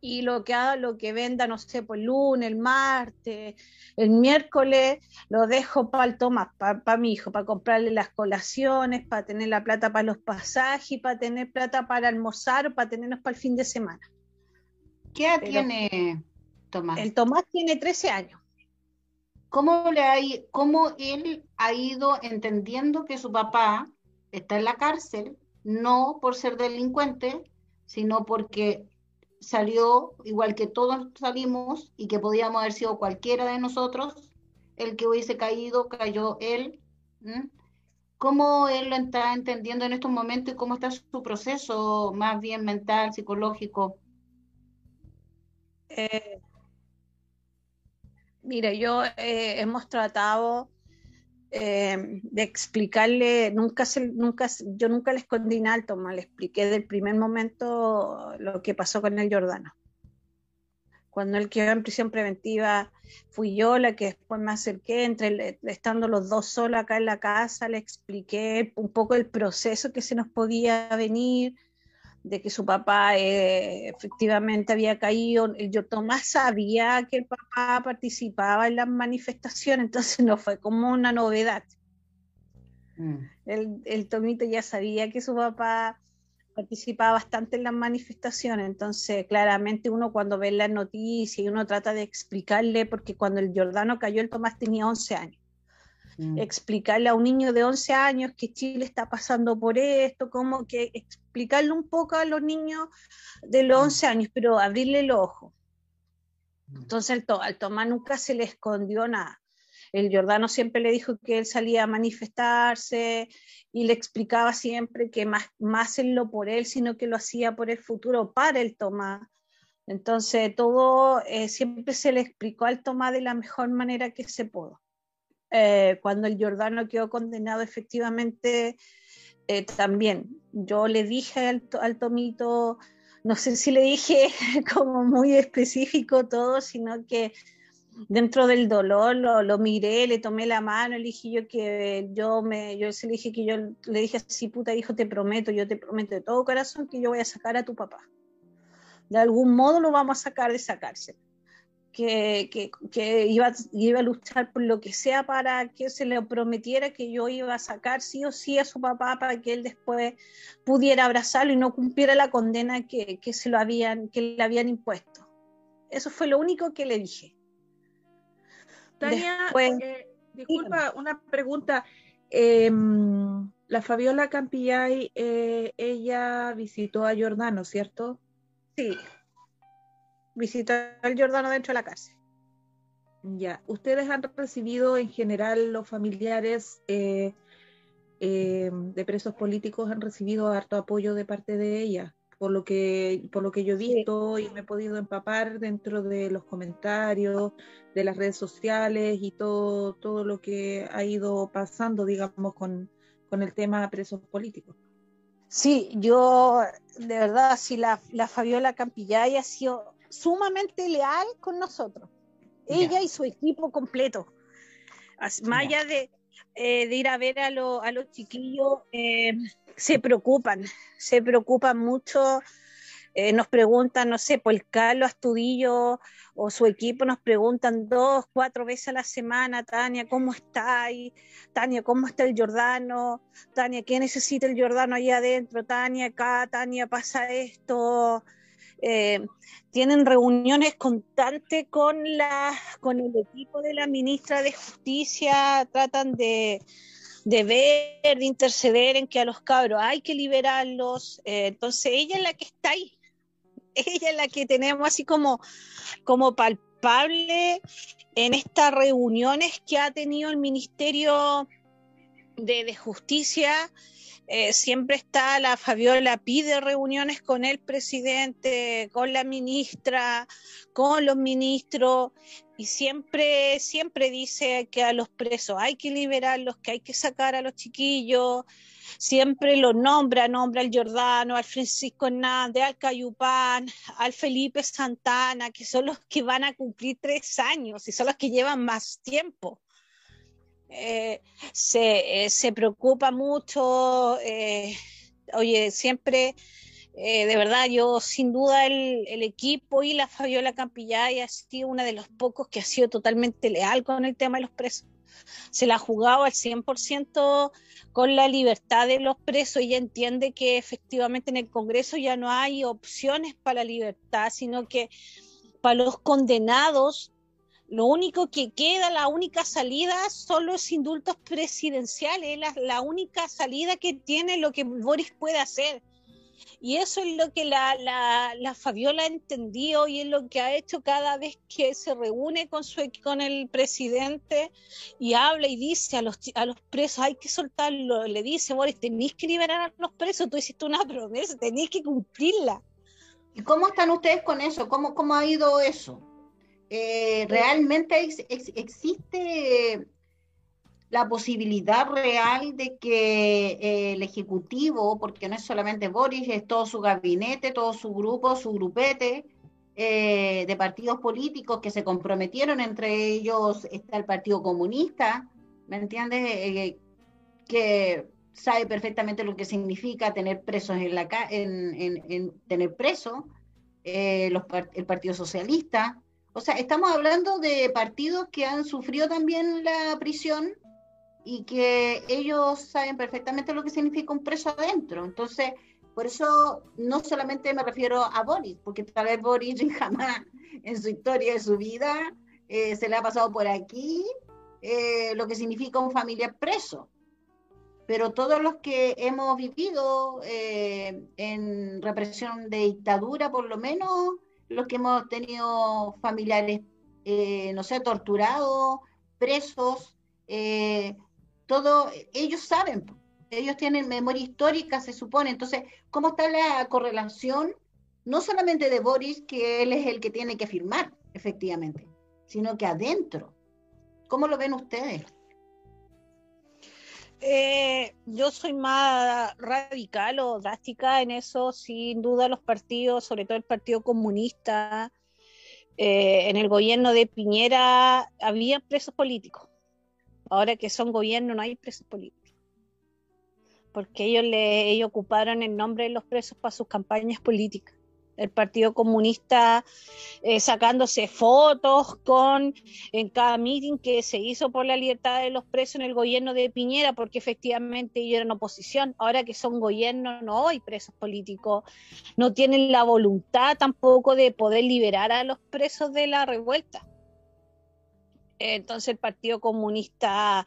Y lo que haga, lo que venda, no sé, pues el lunes, el martes, el miércoles, lo dejo para el Tomás, para mi hijo, para comprarle las colaciones, para tener la plata para los pasajes, para tener plata para almorzar, para tenernos para el fin de semana. ¿Qué edad tiene Tomás? El Tomás tiene 13 años. ¿Cómo, le ¿Cómo él ha ido entendiendo que su papá está en la cárcel no por ser delincuente, sino porque salió igual que todos salimos y que podíamos haber sido cualquiera de nosotros, el que hubiese caído, cayó él. ¿Cómo él lo está entendiendo en estos momentos y cómo está su proceso más bien mental, psicológico? Eh, yo eh, hemos tratado eh, de explicarle, nunca, se, nunca yo nunca le escondí en alto, le expliqué del primer momento lo que pasó con el Jordano. Cuando él quedó en prisión preventiva, fui yo la que después me acerqué, entre estando los dos solos acá en la casa, le expliqué un poco el proceso que se nos podía venir, de que su papá eh, efectivamente había caído. Yo Tomás sabía que el papá participaba en las manifestaciones, entonces no fue como una novedad. Mm. El, el, Tomito ya sabía que su papá participaba bastante en las manifestaciones, entonces claramente uno cuando ve las noticias y uno trata de explicarle, porque cuando el Jordano cayó, el Tomás tenía 11 años. Mm. explicarle a un niño de 11 años que Chile está pasando por esto, como que explicarle un poco a los niños de los 11 mm. años, pero abrirle el ojo. Mm. Entonces al, Tomás nunca se le escondió nada. El Jordano siempre le dijo que él salía a manifestarse y le explicaba siempre que más, más él lo por él, sino que lo hacía por el futuro, para el Tomás. Entonces todo eh, siempre se le explicó al Tomás de la mejor manera que se pudo. Eh, cuando el Jordano quedó condenado efectivamente eh, también yo le dije al, al, Tomito, no sé si le dije [LAUGHS] como muy específico todo, sino que dentro del dolor lo, lo, miré, le tomé la mano, le dije yo que yo me, yo le dije que yo le dije así, puta hijo, te prometo, yo te prometo de todo corazón que yo voy a sacar a tu papá. De algún modo lo vamos a sacar de esa cárcel. Que, que, que iba, iba, a luchar por lo que sea para que se le prometiera que yo iba a sacar sí o sí a su papá para que él después pudiera abrazarlo y no cumpliera la condena que, que se lo habían, que le habían impuesto. Eso fue lo único que le dije Tania, eh, disculpa, una pregunta. Em, la Fabiola Campillay, eh, ella visitó a Jordano, ¿cierto? Sí. Visitó al Jordano dentro de la casa. Ya. ¿Ustedes han recibido en general los familiares eh, em, de presos políticos han recibido harto apoyo de parte de ella? por lo que, por lo que yo he visto y me he podido empapar dentro de los comentarios, de las redes sociales y todo, todo lo que ha ido pasando, digamos, con, con el tema presos políticos. Sí, yo de verdad, sí, la, la Fabiola Campillay ha sido sumamente leal con nosotros, ella y su equipo completo. Más allá de, eh, de ir a ver a, a los chiquillos, eh, se preocupan, se preocupan mucho. Eh, nos preguntan, no sé, por Carlos Astudillo o su equipo nos preguntan dos, cuatro veces a la semana, Tania, ¿cómo está ahí? Tania, ¿cómo está el Jordano? Tania, ¿qué necesita el Jordano ahí adentro? Tania, acá, Tania, pasa esto. Eh, tienen reuniones constantes con, la, con el equipo de la ministra de Justicia, tratan de, de ver, de interceder en que a los cabros hay que liberarlos. Eh, entonces ella es la que está ahí, [LAUGHS] ella es la que tenemos así como, como palpable en estas reuniones que ha tenido el Ministerio de, de Justicia eh, siempre está la Fabiola, pide reuniones con el presidente, con la ministra, con los ministros, y siempre, siempre dice que a los presos hay que liberarlos, que hay que sacar a los chiquillos, siempre lo nombra, nombra al Jordano, al Francisco Hernández, al Cayupán, al Felipe Santana, que son los que van a cumplir tres años y son los que llevan más tiempo. Eh, se, eh, se, preocupa mucho, eh, oye, siempre, de verdad, yo sin duda el, el, equipo y la Fabiola Campillay ha sido una de los pocos que ha sido totalmente leal con el tema de los presos. Se la ha jugado al 100% con la libertad de los presos. y entiende que efectivamente en el Congreso ya no hay opciones para la libertad, sino que para los condenados lo único que queda, la única salida son los indultos presidenciales, la, la única salida que tiene lo que Boris puede hacer. Y eso es lo que la, la, la, Fabiola entendió y es lo que ha hecho cada vez que se reúne con, su, con el presidente y habla y dice a los, a los presos, hay que soltarlo. Le dice, Boris, tenéis que liberar a los presos, tú hiciste una promesa, tenéis que cumplirla. ¿Y cómo están ustedes con eso? ¿Cómo, cómo ha ido eso? Eh, realmente existe la posibilidad real de que eh, el Ejecutivo, porque no es solamente Boris, es todo su gabinete, todo su grupo, su grupete eh, de partidos políticos que se comprometieron, entre ellos está el Partido Comunista, ¿me entiendes? que sabe perfectamente lo que significa tener presos en la en, tener presos, el Partido Socialista, o sea, estamos hablando de partidos que han sufrido también la prisión y que ellos saben perfectamente lo que significa un preso adentro. Entonces, por eso no solamente me refiero a Boris, porque tal vez Boris [LAUGHS] jamás en su historia de su vida eh, se le ha pasado por aquí eh, lo que significa un familiar preso. Pero todos los que hemos vivido eh, en represión de dictadura, por lo menos, los que hemos tenido familiares, eh, no sé, torturados, presos, eh, todo, ellos saben, ellos tienen memoria histórica, se supone. Entonces, ¿cómo está la correlación? No solamente de Boris, que él es el que tiene que firmar, efectivamente, sino que adentro. ¿Cómo lo ven ustedes? Eh, yo soy más radical o drástica en eso, sin duda los partidos, sobre todo el Partido Comunista, eh, en el gobierno de Piñera había presos políticos. Ahora que son gobierno no hay presos políticos. Porque ellos, ellos ocuparon el nombre de los presos para sus campañas políticas el Partido Comunista eh, sacándose fotos con en cada meeting que se hizo por la libertad de los presos en el gobierno de Piñera, porque efectivamente ellos eran oposición. Ahora que son gobierno, no hay presos políticos, no tienen la voluntad tampoco de poder liberar a los presos de la revuelta. Entonces el Partido Comunista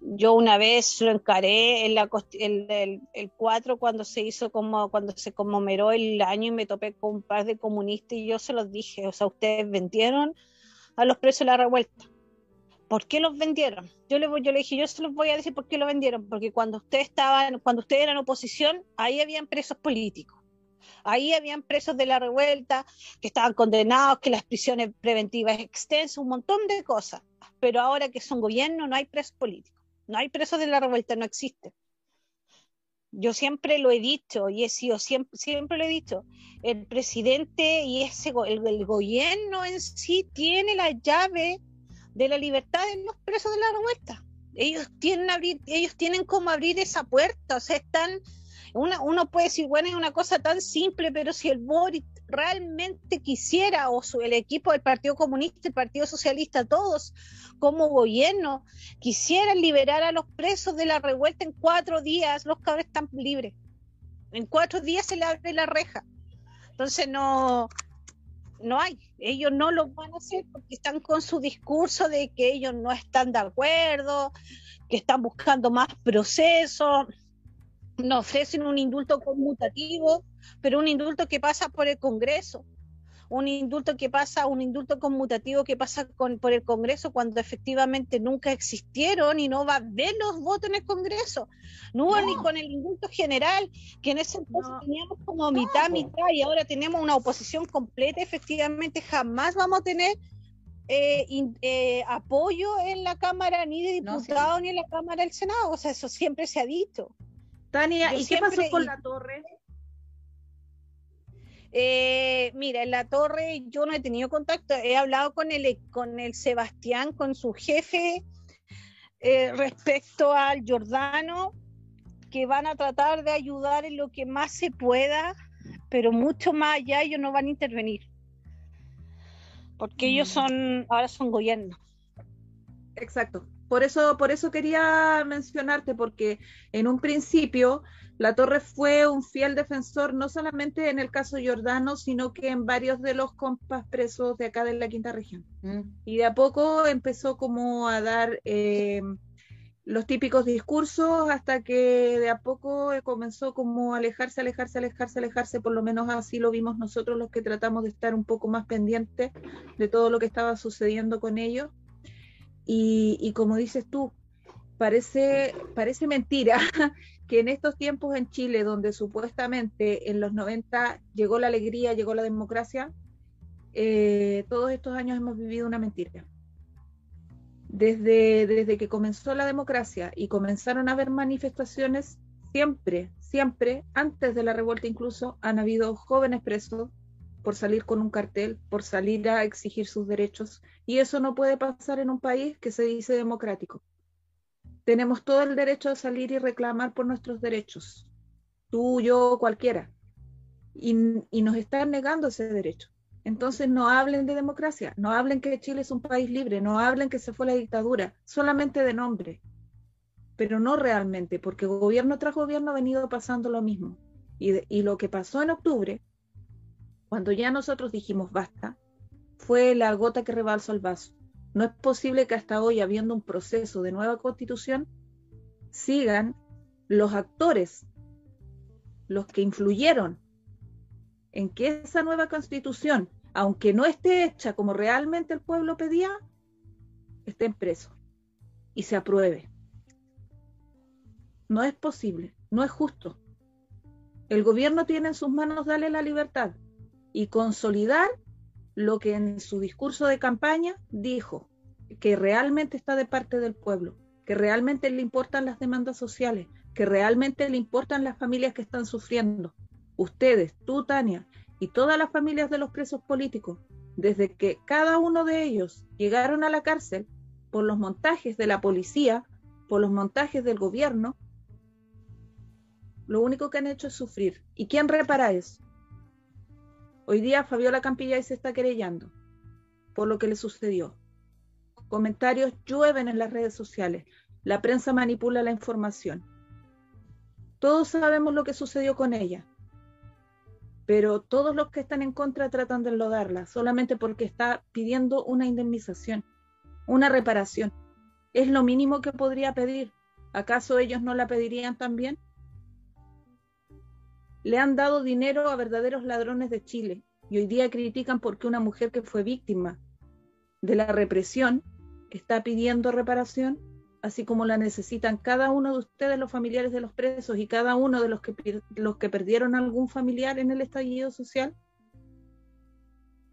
yo una vez lo encaré en la, el, el, 4 cuando se hizo como cuando se conmemoró el año y me topé con un par de comunistas y yo se los dije, o sea, ustedes vendieron a los presos de la revuelta. ¿Por qué los vendieron? Yo le, yo le dije, yo se los voy a decir por qué lo vendieron, porque cuando ustedes estaban, cuando ustedes eran oposición, ahí habían presos políticos. Ahí habían presos de la revuelta que estaban condenados, que las prisiones preventivas extensas, un montón de cosas. Pero ahora que son gobierno, no hay presos políticos. No hay presos de la revuelta, no existe. Yo siempre lo he dicho y he sido siempre, siempre lo he dicho. El presidente y ese el, gobierno en sí tiene la llave de la libertad de los presos de la revuelta. Ellos tienen abrir, ellos tienen como abrir esa puerta, o sea, están uno puede decir, bueno, es una cosa tan simple, pero si el Boris realmente quisiera, o el equipo del Partido Comunista, el Partido Socialista, todos como gobierno, quisieran liberar a los presos de la revuelta en cuatro días, los cabros están libres. En cuatro días se le abre la reja. Entonces no, no hay. Ellos no lo van a hacer porque están con su discurso de que ellos no están de acuerdo, que están buscando más procesos nos ofrecen un indulto conmutativo, pero un indulto que pasa por el Congreso, un indulto que pasa, un indulto conmutativo que pasa por el Congreso cuando efectivamente nunca existieron y no va a haber los votos en el Congreso. No hubo ni con el indulto general, que en ese entonces teníamos como mitad, mitad, y ahora tenemos una oposición completa, efectivamente jamás vamos a tener eh, eh, apoyo en la Cámara ni de diputados ni en la Cámara del Senado, o sea, eso siempre se ha dicho. Tania, ¿y qué pasó con la torre? Eh, mira, en la torre yo no he tenido contacto, he hablado con el, con el Sebastián, con su jefe, eh, respecto al Jordano, que van a tratar de ayudar en lo que más se pueda, pero mucho más allá ellos no van a intervenir, porque ellos mm. son, ahora son gobierno. Exacto. Por eso, por eso quería mencionarte, porque en un principio la Torre fue un fiel defensor, no solamente en el caso Jordano, sino que en varios de los compas presos de acá de la quinta región. Mm. Y de a poco empezó como a dar eh, los típicos discursos hasta que de a poco comenzó como a alejarse, alejarse, alejarse, alejarse, por lo menos así lo vimos nosotros los que tratamos de estar un poco más pendientes de todo lo que estaba sucediendo con ellos. Y, como dices tú, parece, parece mentira [LAUGHS] que en estos tiempos en Chile, donde supuestamente en los 90 llegó la alegría, llegó la democracia, eh, todos estos años hemos vivido una mentira. Desde, desde que comenzó la democracia y comenzaron a haber manifestaciones, siempre, siempre, antes de la revuelta incluso, han habido jóvenes presos, por salir con un cartel, por salir a exigir sus derechos. Y eso no puede pasar en un país que se dice democrático. Tenemos todo el derecho a salir y reclamar por nuestros derechos, tú, yo, cualquiera. Y, nos están negando ese derecho. Entonces no hablen de democracia, no hablen que Chile es un país libre, no hablen que se fue la dictadura, solamente de nombre, pero no realmente, porque gobierno tras gobierno ha venido pasando lo mismo. Y lo que pasó en octubre cuando ya nosotros dijimos basta, fue la gota que rebalsó el vaso. No es posible que hasta hoy, habiendo un proceso de nueva constitución, sigan los actores, los que influyeron en que esa nueva constitución, aunque no esté hecha como realmente el pueblo pedía, esté preso y se apruebe. No es posible, no es justo. El gobierno tiene en sus manos darle la libertad, y consolidar lo que en su discurso de campaña dijo, que realmente está de parte del pueblo. que realmente le importan las demandas sociales, que realmente le importan las familias que están sufriendo. Ustedes, tú, Tania, y todas las familias de los presos políticos, desde que cada uno de ellos llegaron a la cárcel por los montajes de la policía, por los montajes del gobierno, lo único que han hecho es sufrir. ¿Y quién repara eso? Hoy día Fabiola Campilla se está querellando por lo que le sucedió. Comentarios llueven en las redes sociales. La prensa manipula la información. Todos sabemos lo que sucedió con ella, pero todos los que están en contra tratan de enlodarla solamente porque está pidiendo una indemnización, una reparación. Es lo mínimo que podría pedir. ¿Acaso ellos no la pedirían también? Le han dado dinero a verdaderos ladrones de Chile y hoy día critican porque una mujer que fue víctima de la represión está pidiendo reparación, así como la necesitan cada uno de ustedes, los familiares de los presos y cada uno de los que, los que perdieron algún familiar en el estallido social.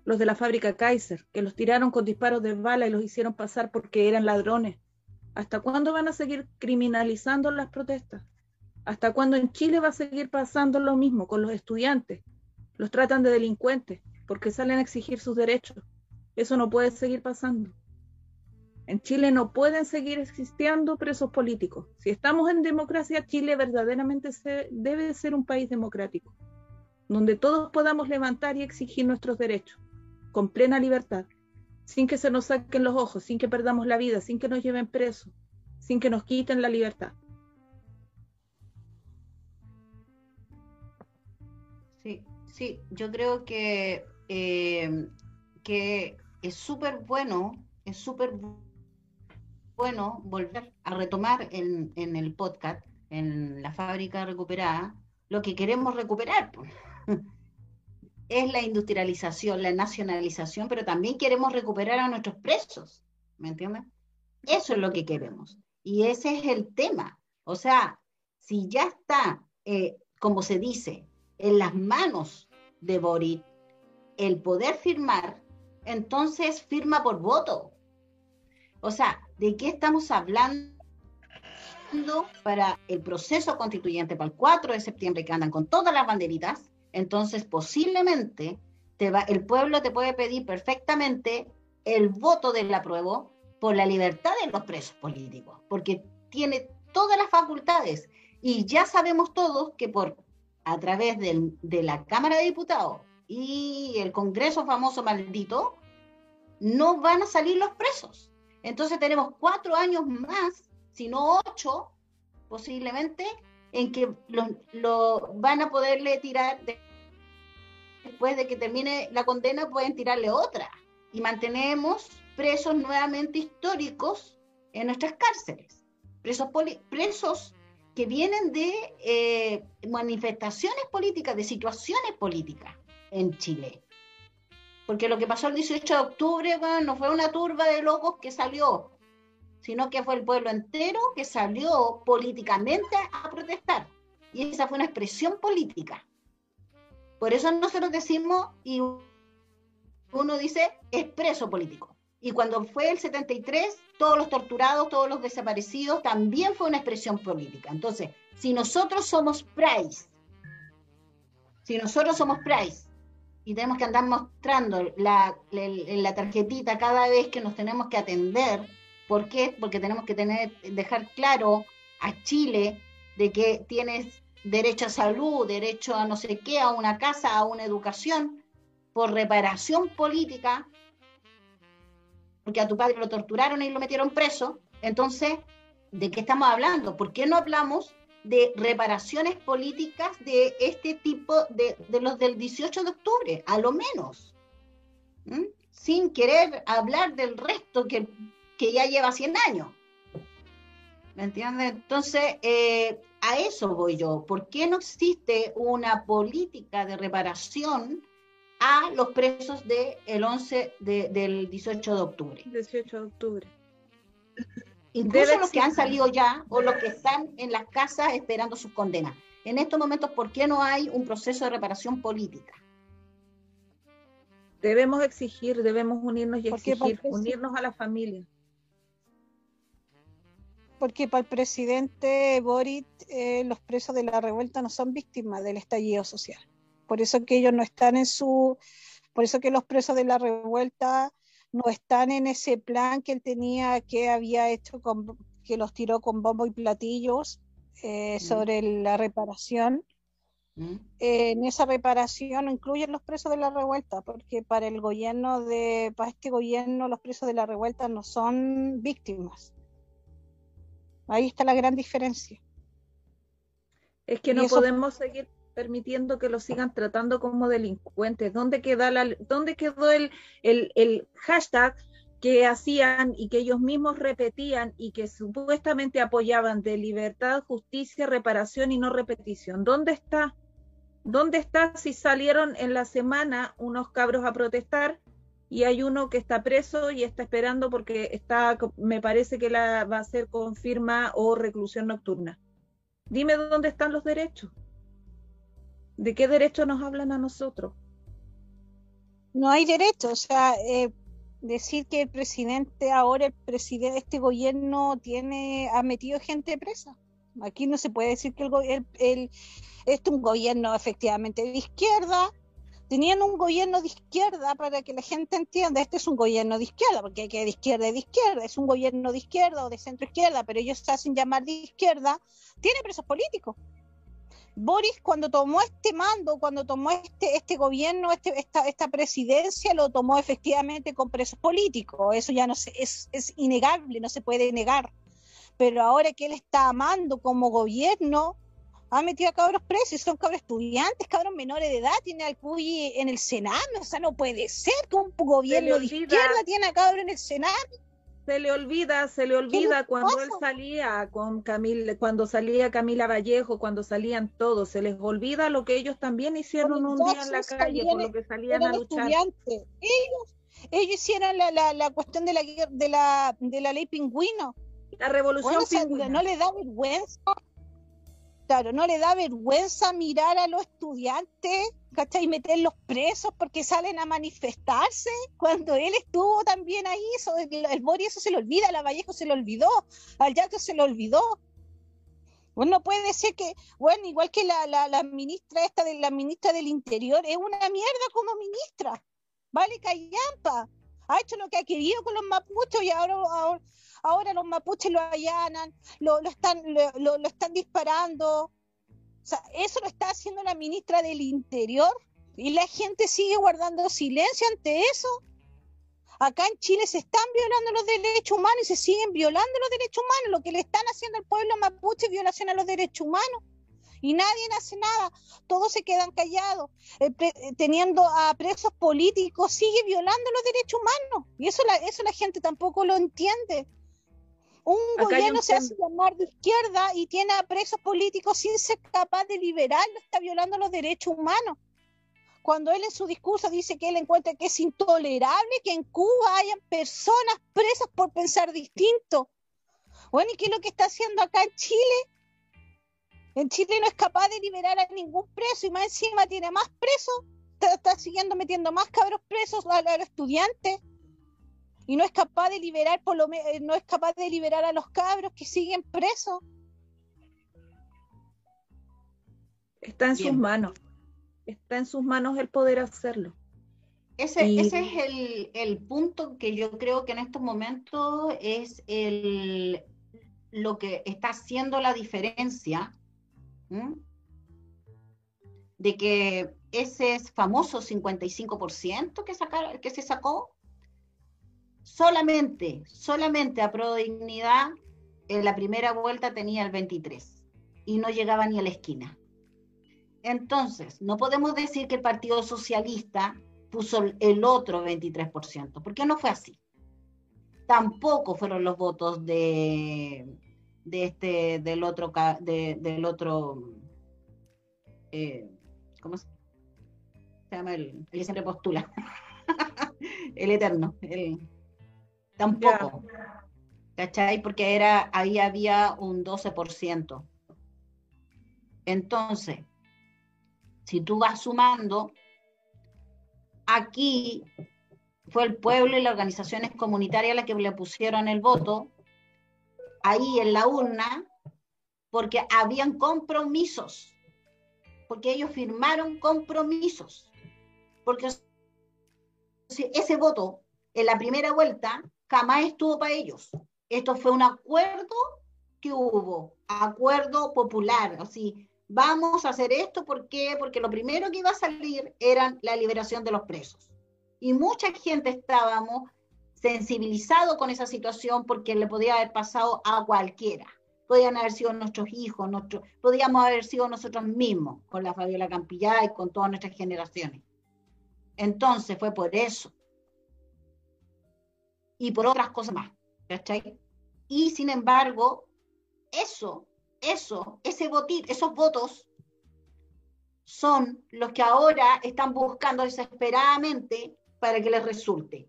Los de la fábrica Kaiser, que los tiraron con disparos de bala y los hicieron pasar porque eran ladrones. ¿Hasta cuándo van a seguir criminalizando las protestas? ¿Hasta cuándo en Chile va a seguir pasando lo mismo con los estudiantes? Los tratan de delincuentes porque salen a exigir sus derechos. Eso no puede seguir pasando. En Chile no pueden seguir existiendo presos políticos. Si estamos en democracia, Chile verdaderamente debe ser un país democrático, donde todos podamos levantar y exigir nuestros derechos, con plena libertad, sin que se nos saquen los ojos, sin que perdamos la vida, sin que nos lleven presos, sin que nos quiten la libertad. Sí, yo creo que, eh, que es súper bueno, es súper bueno volver a retomar en, el podcast, en la fábrica recuperada, lo que queremos recuperar. [LAUGHS] Es la industrialización, la nacionalización, pero también queremos recuperar a nuestros presos, ¿me entiendes? Eso es lo que queremos. Y ese es el tema. O sea, si ya está, eh, como se dice, en las manos de Boric el poder firmar, entonces firma por voto. O sea, ¿de qué estamos hablando para el proceso constituyente para el 4 de septiembre que andan con todas las banderitas? Entonces, posiblemente el pueblo te puede pedir perfectamente el voto del apruebo por la libertad de los presos políticos, porque tiene todas las facultades. Y ya sabemos todos que por a través de la Cámara de Diputados y el Congreso famoso maldito, no van a salir los presos. Entonces tenemos cuatro años más, si no ocho, posiblemente, en que lo, van a poderle tirar, después de que termine la condena, pueden tirarle otra. Y mantenemos presos nuevamente históricos en nuestras cárceles. Presos, presos que vienen de eh, manifestaciones políticas, de situaciones políticas en Chile. Porque lo que pasó el 18 de octubre no fue una turba de locos que salió, sino que fue el pueblo entero que salió políticamente a protestar. Y esa fue una expresión política. Por eso nosotros decimos, y uno dice, expreso político. Y cuando fue el 73, todos los torturados, todos los desaparecidos, también fue una expresión política. Entonces, si nosotros somos Price, si nosotros somos Price, y tenemos que andar mostrando la, tarjetita cada vez que nos tenemos que atender, ¿por qué? Porque tenemos que tener, dejar claro a Chile de que tienes derecho a salud, derecho a no sé qué, a una casa, a una educación, por reparación política, porque a tu padre lo torturaron y lo metieron preso. Entonces, ¿de qué estamos hablando? ¿Por qué no hablamos de reparaciones políticas de este tipo de, los del 18 de octubre, a lo menos? Sin querer hablar del resto que, ya lleva 100 años. ¿Me entiendes? Entonces, eh, a eso voy yo. ¿Por qué no existe una política de reparación a los presos del el 11 del 18 de octubre. 18 de octubre. Incluso los que han salido ya o los que están en las casas esperando sus condenas. En estos momentos, ¿por qué no hay un proceso de reparación política? Debemos exigir, debemos unirnos y exigir, unirnos a la familia. porque para el presidente Boric eh, los presos de la revuelta no son víctimas del estallido social. Por eso que ellos no están en su, por eso que los presos de la revuelta no están en ese plan que él tenía, que había hecho, con, que los tiró con bombo y platillos eh, mm. sobre la reparación. Mm. Eh, en esa reparación no incluyen los presos de la revuelta, porque para el gobierno de, para este gobierno los presos de la revuelta no son víctimas. Ahí está la gran diferencia. Es que no podemos seguir permitiendo que los sigan tratando como delincuentes. ¿Dónde, queda la, dónde quedó el, el, el hashtag que hacían y que ellos mismos repetían y que supuestamente apoyaban de libertad, justicia, reparación y no repetición? ¿Dónde está? ¿Dónde está si salieron en la semana unos cabros a protestar y hay uno que está preso y está esperando porque está, me parece que la va a ser confirma o reclusión nocturna. Dime dónde están los derechos. ¿De qué derechos nos hablan a nosotros? No hay derechos, o sea, eh, decir que el presidente ahora, el presidente, este gobierno tiene, ha metido gente presa. Aquí no se puede decir que el, el, el, este es un gobierno efectivamente de izquierda, tenían un gobierno de izquierda para que la gente entienda, este es un gobierno de izquierda, porque hay que de izquierda y de izquierda, es un gobierno de izquierda o de centro izquierda, pero ellos se hacen llamar de izquierda, tiene presos políticos. Boris cuando tomó este mando, cuando tomó este, este gobierno, este, esta, esta presidencia, lo tomó efectivamente con presos políticos. Eso ya no se, es, es innegable, no se puede negar. Pero ahora que él está amando como gobierno, ha metido a cabros presos, son cabros estudiantes, cabros menores de edad, tiene al CUI en el Senado, o sea, no puede ser que un gobierno de izquierda tiene a cabros en el Senado. Se le olvida, se le olvida cuando él salía con Camila, cuando salía Camila Vallejo, cuando salían todos, se les olvida lo que ellos también hicieron un día en la calle, con lo que salían a luchar. Ellos, ellos hicieron la, la, la cuestión de la, de la de la ley pingüino. La revolución pingüina. no le da vergüenza Claro, no le da vergüenza mirar a los estudiantes, ¿cachai? Meterlos presos porque salen a manifestarse. Cuando él estuvo también ahí, eso, el, el Bori eso se le olvida, a la Vallejo se le olvidó, al Jackson se le olvidó. Bueno, no puede ser que, bueno, igual que la, la, la, ministra esta de la ministra del Interior, es una mierda como ministra. Vale, callampa. Ha hecho lo que ha querido con los mapuchos y ahora, ahora, ahora los mapuches lo allanan, lo, están, lo, están disparando. Eso lo está haciendo la ministra del Interior y la gente sigue guardando silencio ante eso. Acá en Chile se están violando los derechos humanos y se siguen violando los derechos humanos. Lo que le están haciendo al pueblo mapuche es violación a los derechos humanos. Y nadie hace nada, todos se quedan callados. teniendo a presos políticos, sigue violando los derechos humanos. Y eso la, eso la gente tampoco lo entiende. Un gobierno se hace llamar de izquierda y tiene a presos políticos sin ser capaz de liberarlo, está violando los derechos humanos. Cuando él en su discurso dice que él encuentra que es intolerable que en Cuba hayan personas presas por pensar distinto. Bueno, ¿y qué es lo que está haciendo acá en Chile? En Chile no es capaz de liberar a ningún preso y más encima tiene más presos. Está, siguiendo metiendo más cabros presos a los estudiantes y no es capaz de liberar por lo eh, no es capaz de liberar a los cabros que siguen presos. Está en sus manos. Está en sus manos el poder hacerlo. Ese, ese es el, el, punto que yo creo que en estos momentos es el, lo que está haciendo la diferencia de que ese famoso 55% que, que se sacó solamente, solamente a Pro Dignidad, en la primera vuelta tenía el 23 y no llegaba ni a la esquina. Entonces, no podemos decir que el Partido Socialista puso el otro 23%, porque no fue así. Tampoco fueron los votos de, de este, del otro, de, del otro, eh, ¿cómo se llama? El, que siempre postula, [LAUGHS] el eterno, el, Tampoco. ¿Cachai? Porque era, ahí había un 12%. Entonces, si tú vas sumando, aquí fue el pueblo y las organizaciones comunitarias las que le pusieron el voto ahí en la urna porque habían compromisos, porque ellos firmaron compromisos, porque ese voto en la primera vuelta jamás estuvo para ellos. Esto fue un acuerdo que hubo, acuerdo popular, así, vamos a hacer esto, ¿por qué? Porque lo primero que iba a salir era la liberación de los presos. Y mucha gente estábamos sensibilizados con esa situación porque le podía haber pasado a cualquiera. Podían haber sido nuestros hijos, nuestros, podíamos haber sido nosotros mismos, con la Fabiola Campillá y con todas nuestras generaciones. Entonces fue por eso. Y por otras cosas más. Y sin embargo, eso, eso, ese votir, esos votos son los que ahora están buscando desesperadamente para que les resulte.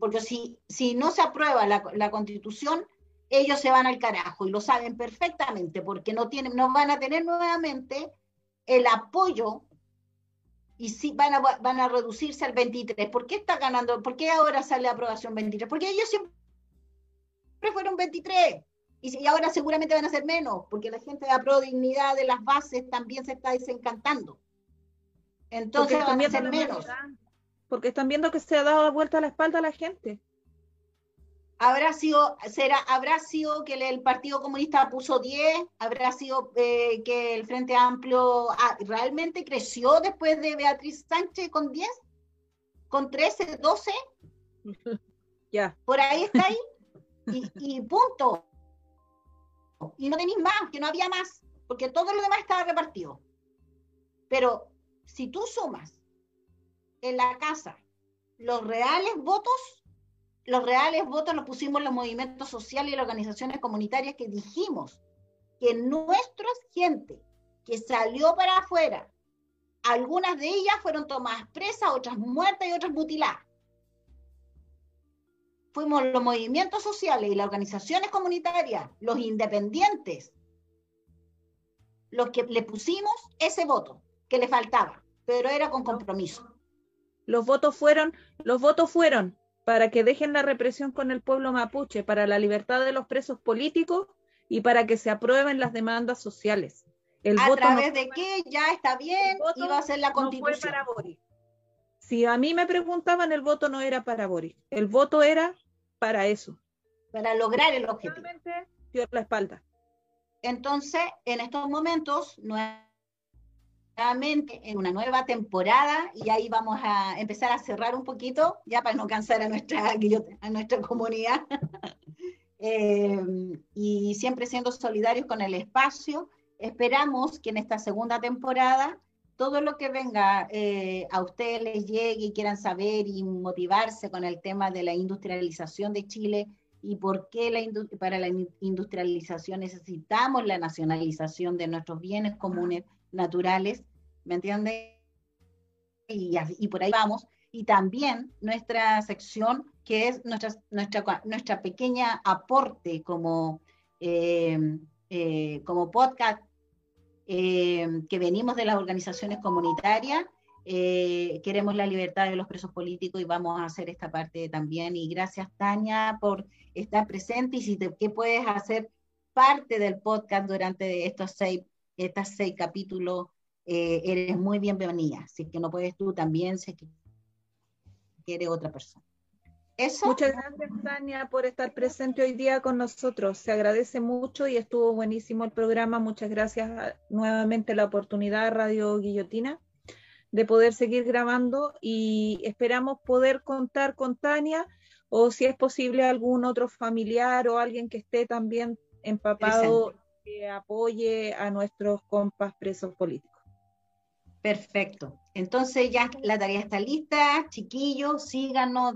Porque si, si no se aprueba la, la constitución, ellos se van al carajo y lo saben perfectamente porque no, tienen, no van a tener nuevamente el apoyo y sí van a, van a reducirse al 23. ¿Por qué está ganando? ¿Por qué ahora sale la aprobación 23? Porque ellos siempre fueron 23 y, ahora seguramente van a ser menos, porque la gente de la pro dignidad de las bases también se está desencantando. Entonces van a ser menos. Porque están viendo que se ha dado vuelta a la espalda a la gente. Habrá sido, será, habrá sido que el Partido Comunista puso 10, habrá sido eh, que el Frente Amplio ah, realmente creció después de Beatriz Sánchez con 10, con 13, 12. [LAUGHS] ya. Por ahí está ahí. y punto y no tenéis más, que no había más, porque todo lo demás estaba repartido. Pero si tú sumas en la casa los reales votos, los reales votos los pusimos los movimientos sociales y las organizaciones comunitarias que dijimos que nuestra gente que salió para afuera, algunas de ellas fueron tomadas presas, otras muertas y otras mutiladas fuimos los movimientos sociales y las organizaciones comunitarias, los independientes, los que le pusimos ese voto que le faltaba, pero era con compromiso. Los votos fueron, los votos fueron para que dejen la represión con el pueblo mapuche, para la libertad de los presos políticos y para que se aprueben las demandas sociales. El a través de que ya está bien, iba a ser la constitución. Si a mí me preguntaban, el voto no era para Boris. El voto era para eso. Para lograr el objetivo. Dio la espalda. Entonces, en estos momentos, nuevamente en una nueva temporada, y ahí vamos a empezar a cerrar un poquito, ya para no cansar a nuestra, [LAUGHS] a nuestra comunidad, [LAUGHS] eh, y siempre siendo solidarios con el espacio. Esperamos que en esta segunda temporada todo lo que venga eh, a ustedes les llegue y quieran saber y motivarse con el tema de la industrialización de Chile y por qué la para la industrialización necesitamos la nacionalización de nuestros bienes comunes naturales, ¿me entienden? Y, por ahí vamos. Y también nuestra sección, que es nuestra, nuestra, nuestra pequeña aporte como, eh, eh, como podcast eh, que venimos de las organizaciones comunitarias, eh, queremos la libertad de los presos políticos y vamos a hacer esta parte también. Y gracias, Tania, por estar presente y si te, puedes hacer parte del podcast durante estos seis, estos seis capítulos, eh, eres muy bienvenida. Si que no puedes tú también, sé que quiere otra persona. Muchas gracias, Tania, por estar presente hoy día con nosotros. Se agradece mucho y estuvo buenísimo el programa. Muchas gracias nuevamente la oportunidad, Radio Guillotina, de poder seguir grabando y esperamos poder contar con Tania o si es posible algún otro familiar o alguien que esté también empapado que apoye a nuestros compas presos políticos. Perfecto. Entonces ya la tarea está lista, chiquillos, síganos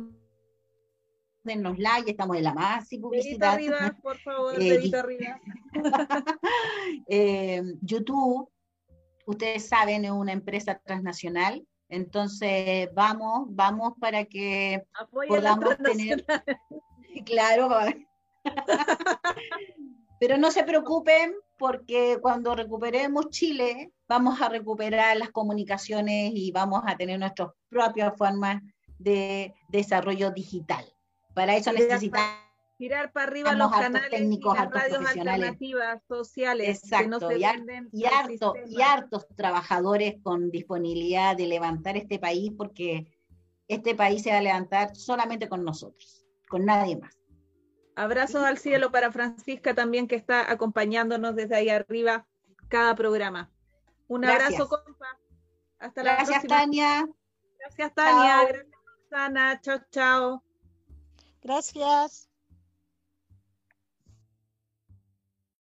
denos like, estamos en la más y publicidad. Arriba, por favor, eh, arriba. [LAUGHS] eh, YouTube, ustedes saben, es una empresa transnacional, entonces vamos, vamos para que podamos tener... [LAUGHS] claro, [LAUGHS] pero no se preocupen porque cuando recuperemos Chile vamos a recuperar las comunicaciones y vamos a tener nuestras propias formas de desarrollo digital. Para eso necesitamos Tirar para arriba los canales técnicos, y las radios alternativas sociales que no se y, y, harto, y hartos trabajadores con disponibilidad de levantar este país porque este país se va a levantar solamente con nosotros, con nadie más. Abrazos al cielo para Francisca también que está acompañándonos desde ahí arriba cada programa. Un abrazo, compa. Hasta la Gracias, Tania. Gracias, Tania. Gracias, Ana. Chao, chao. Gracias.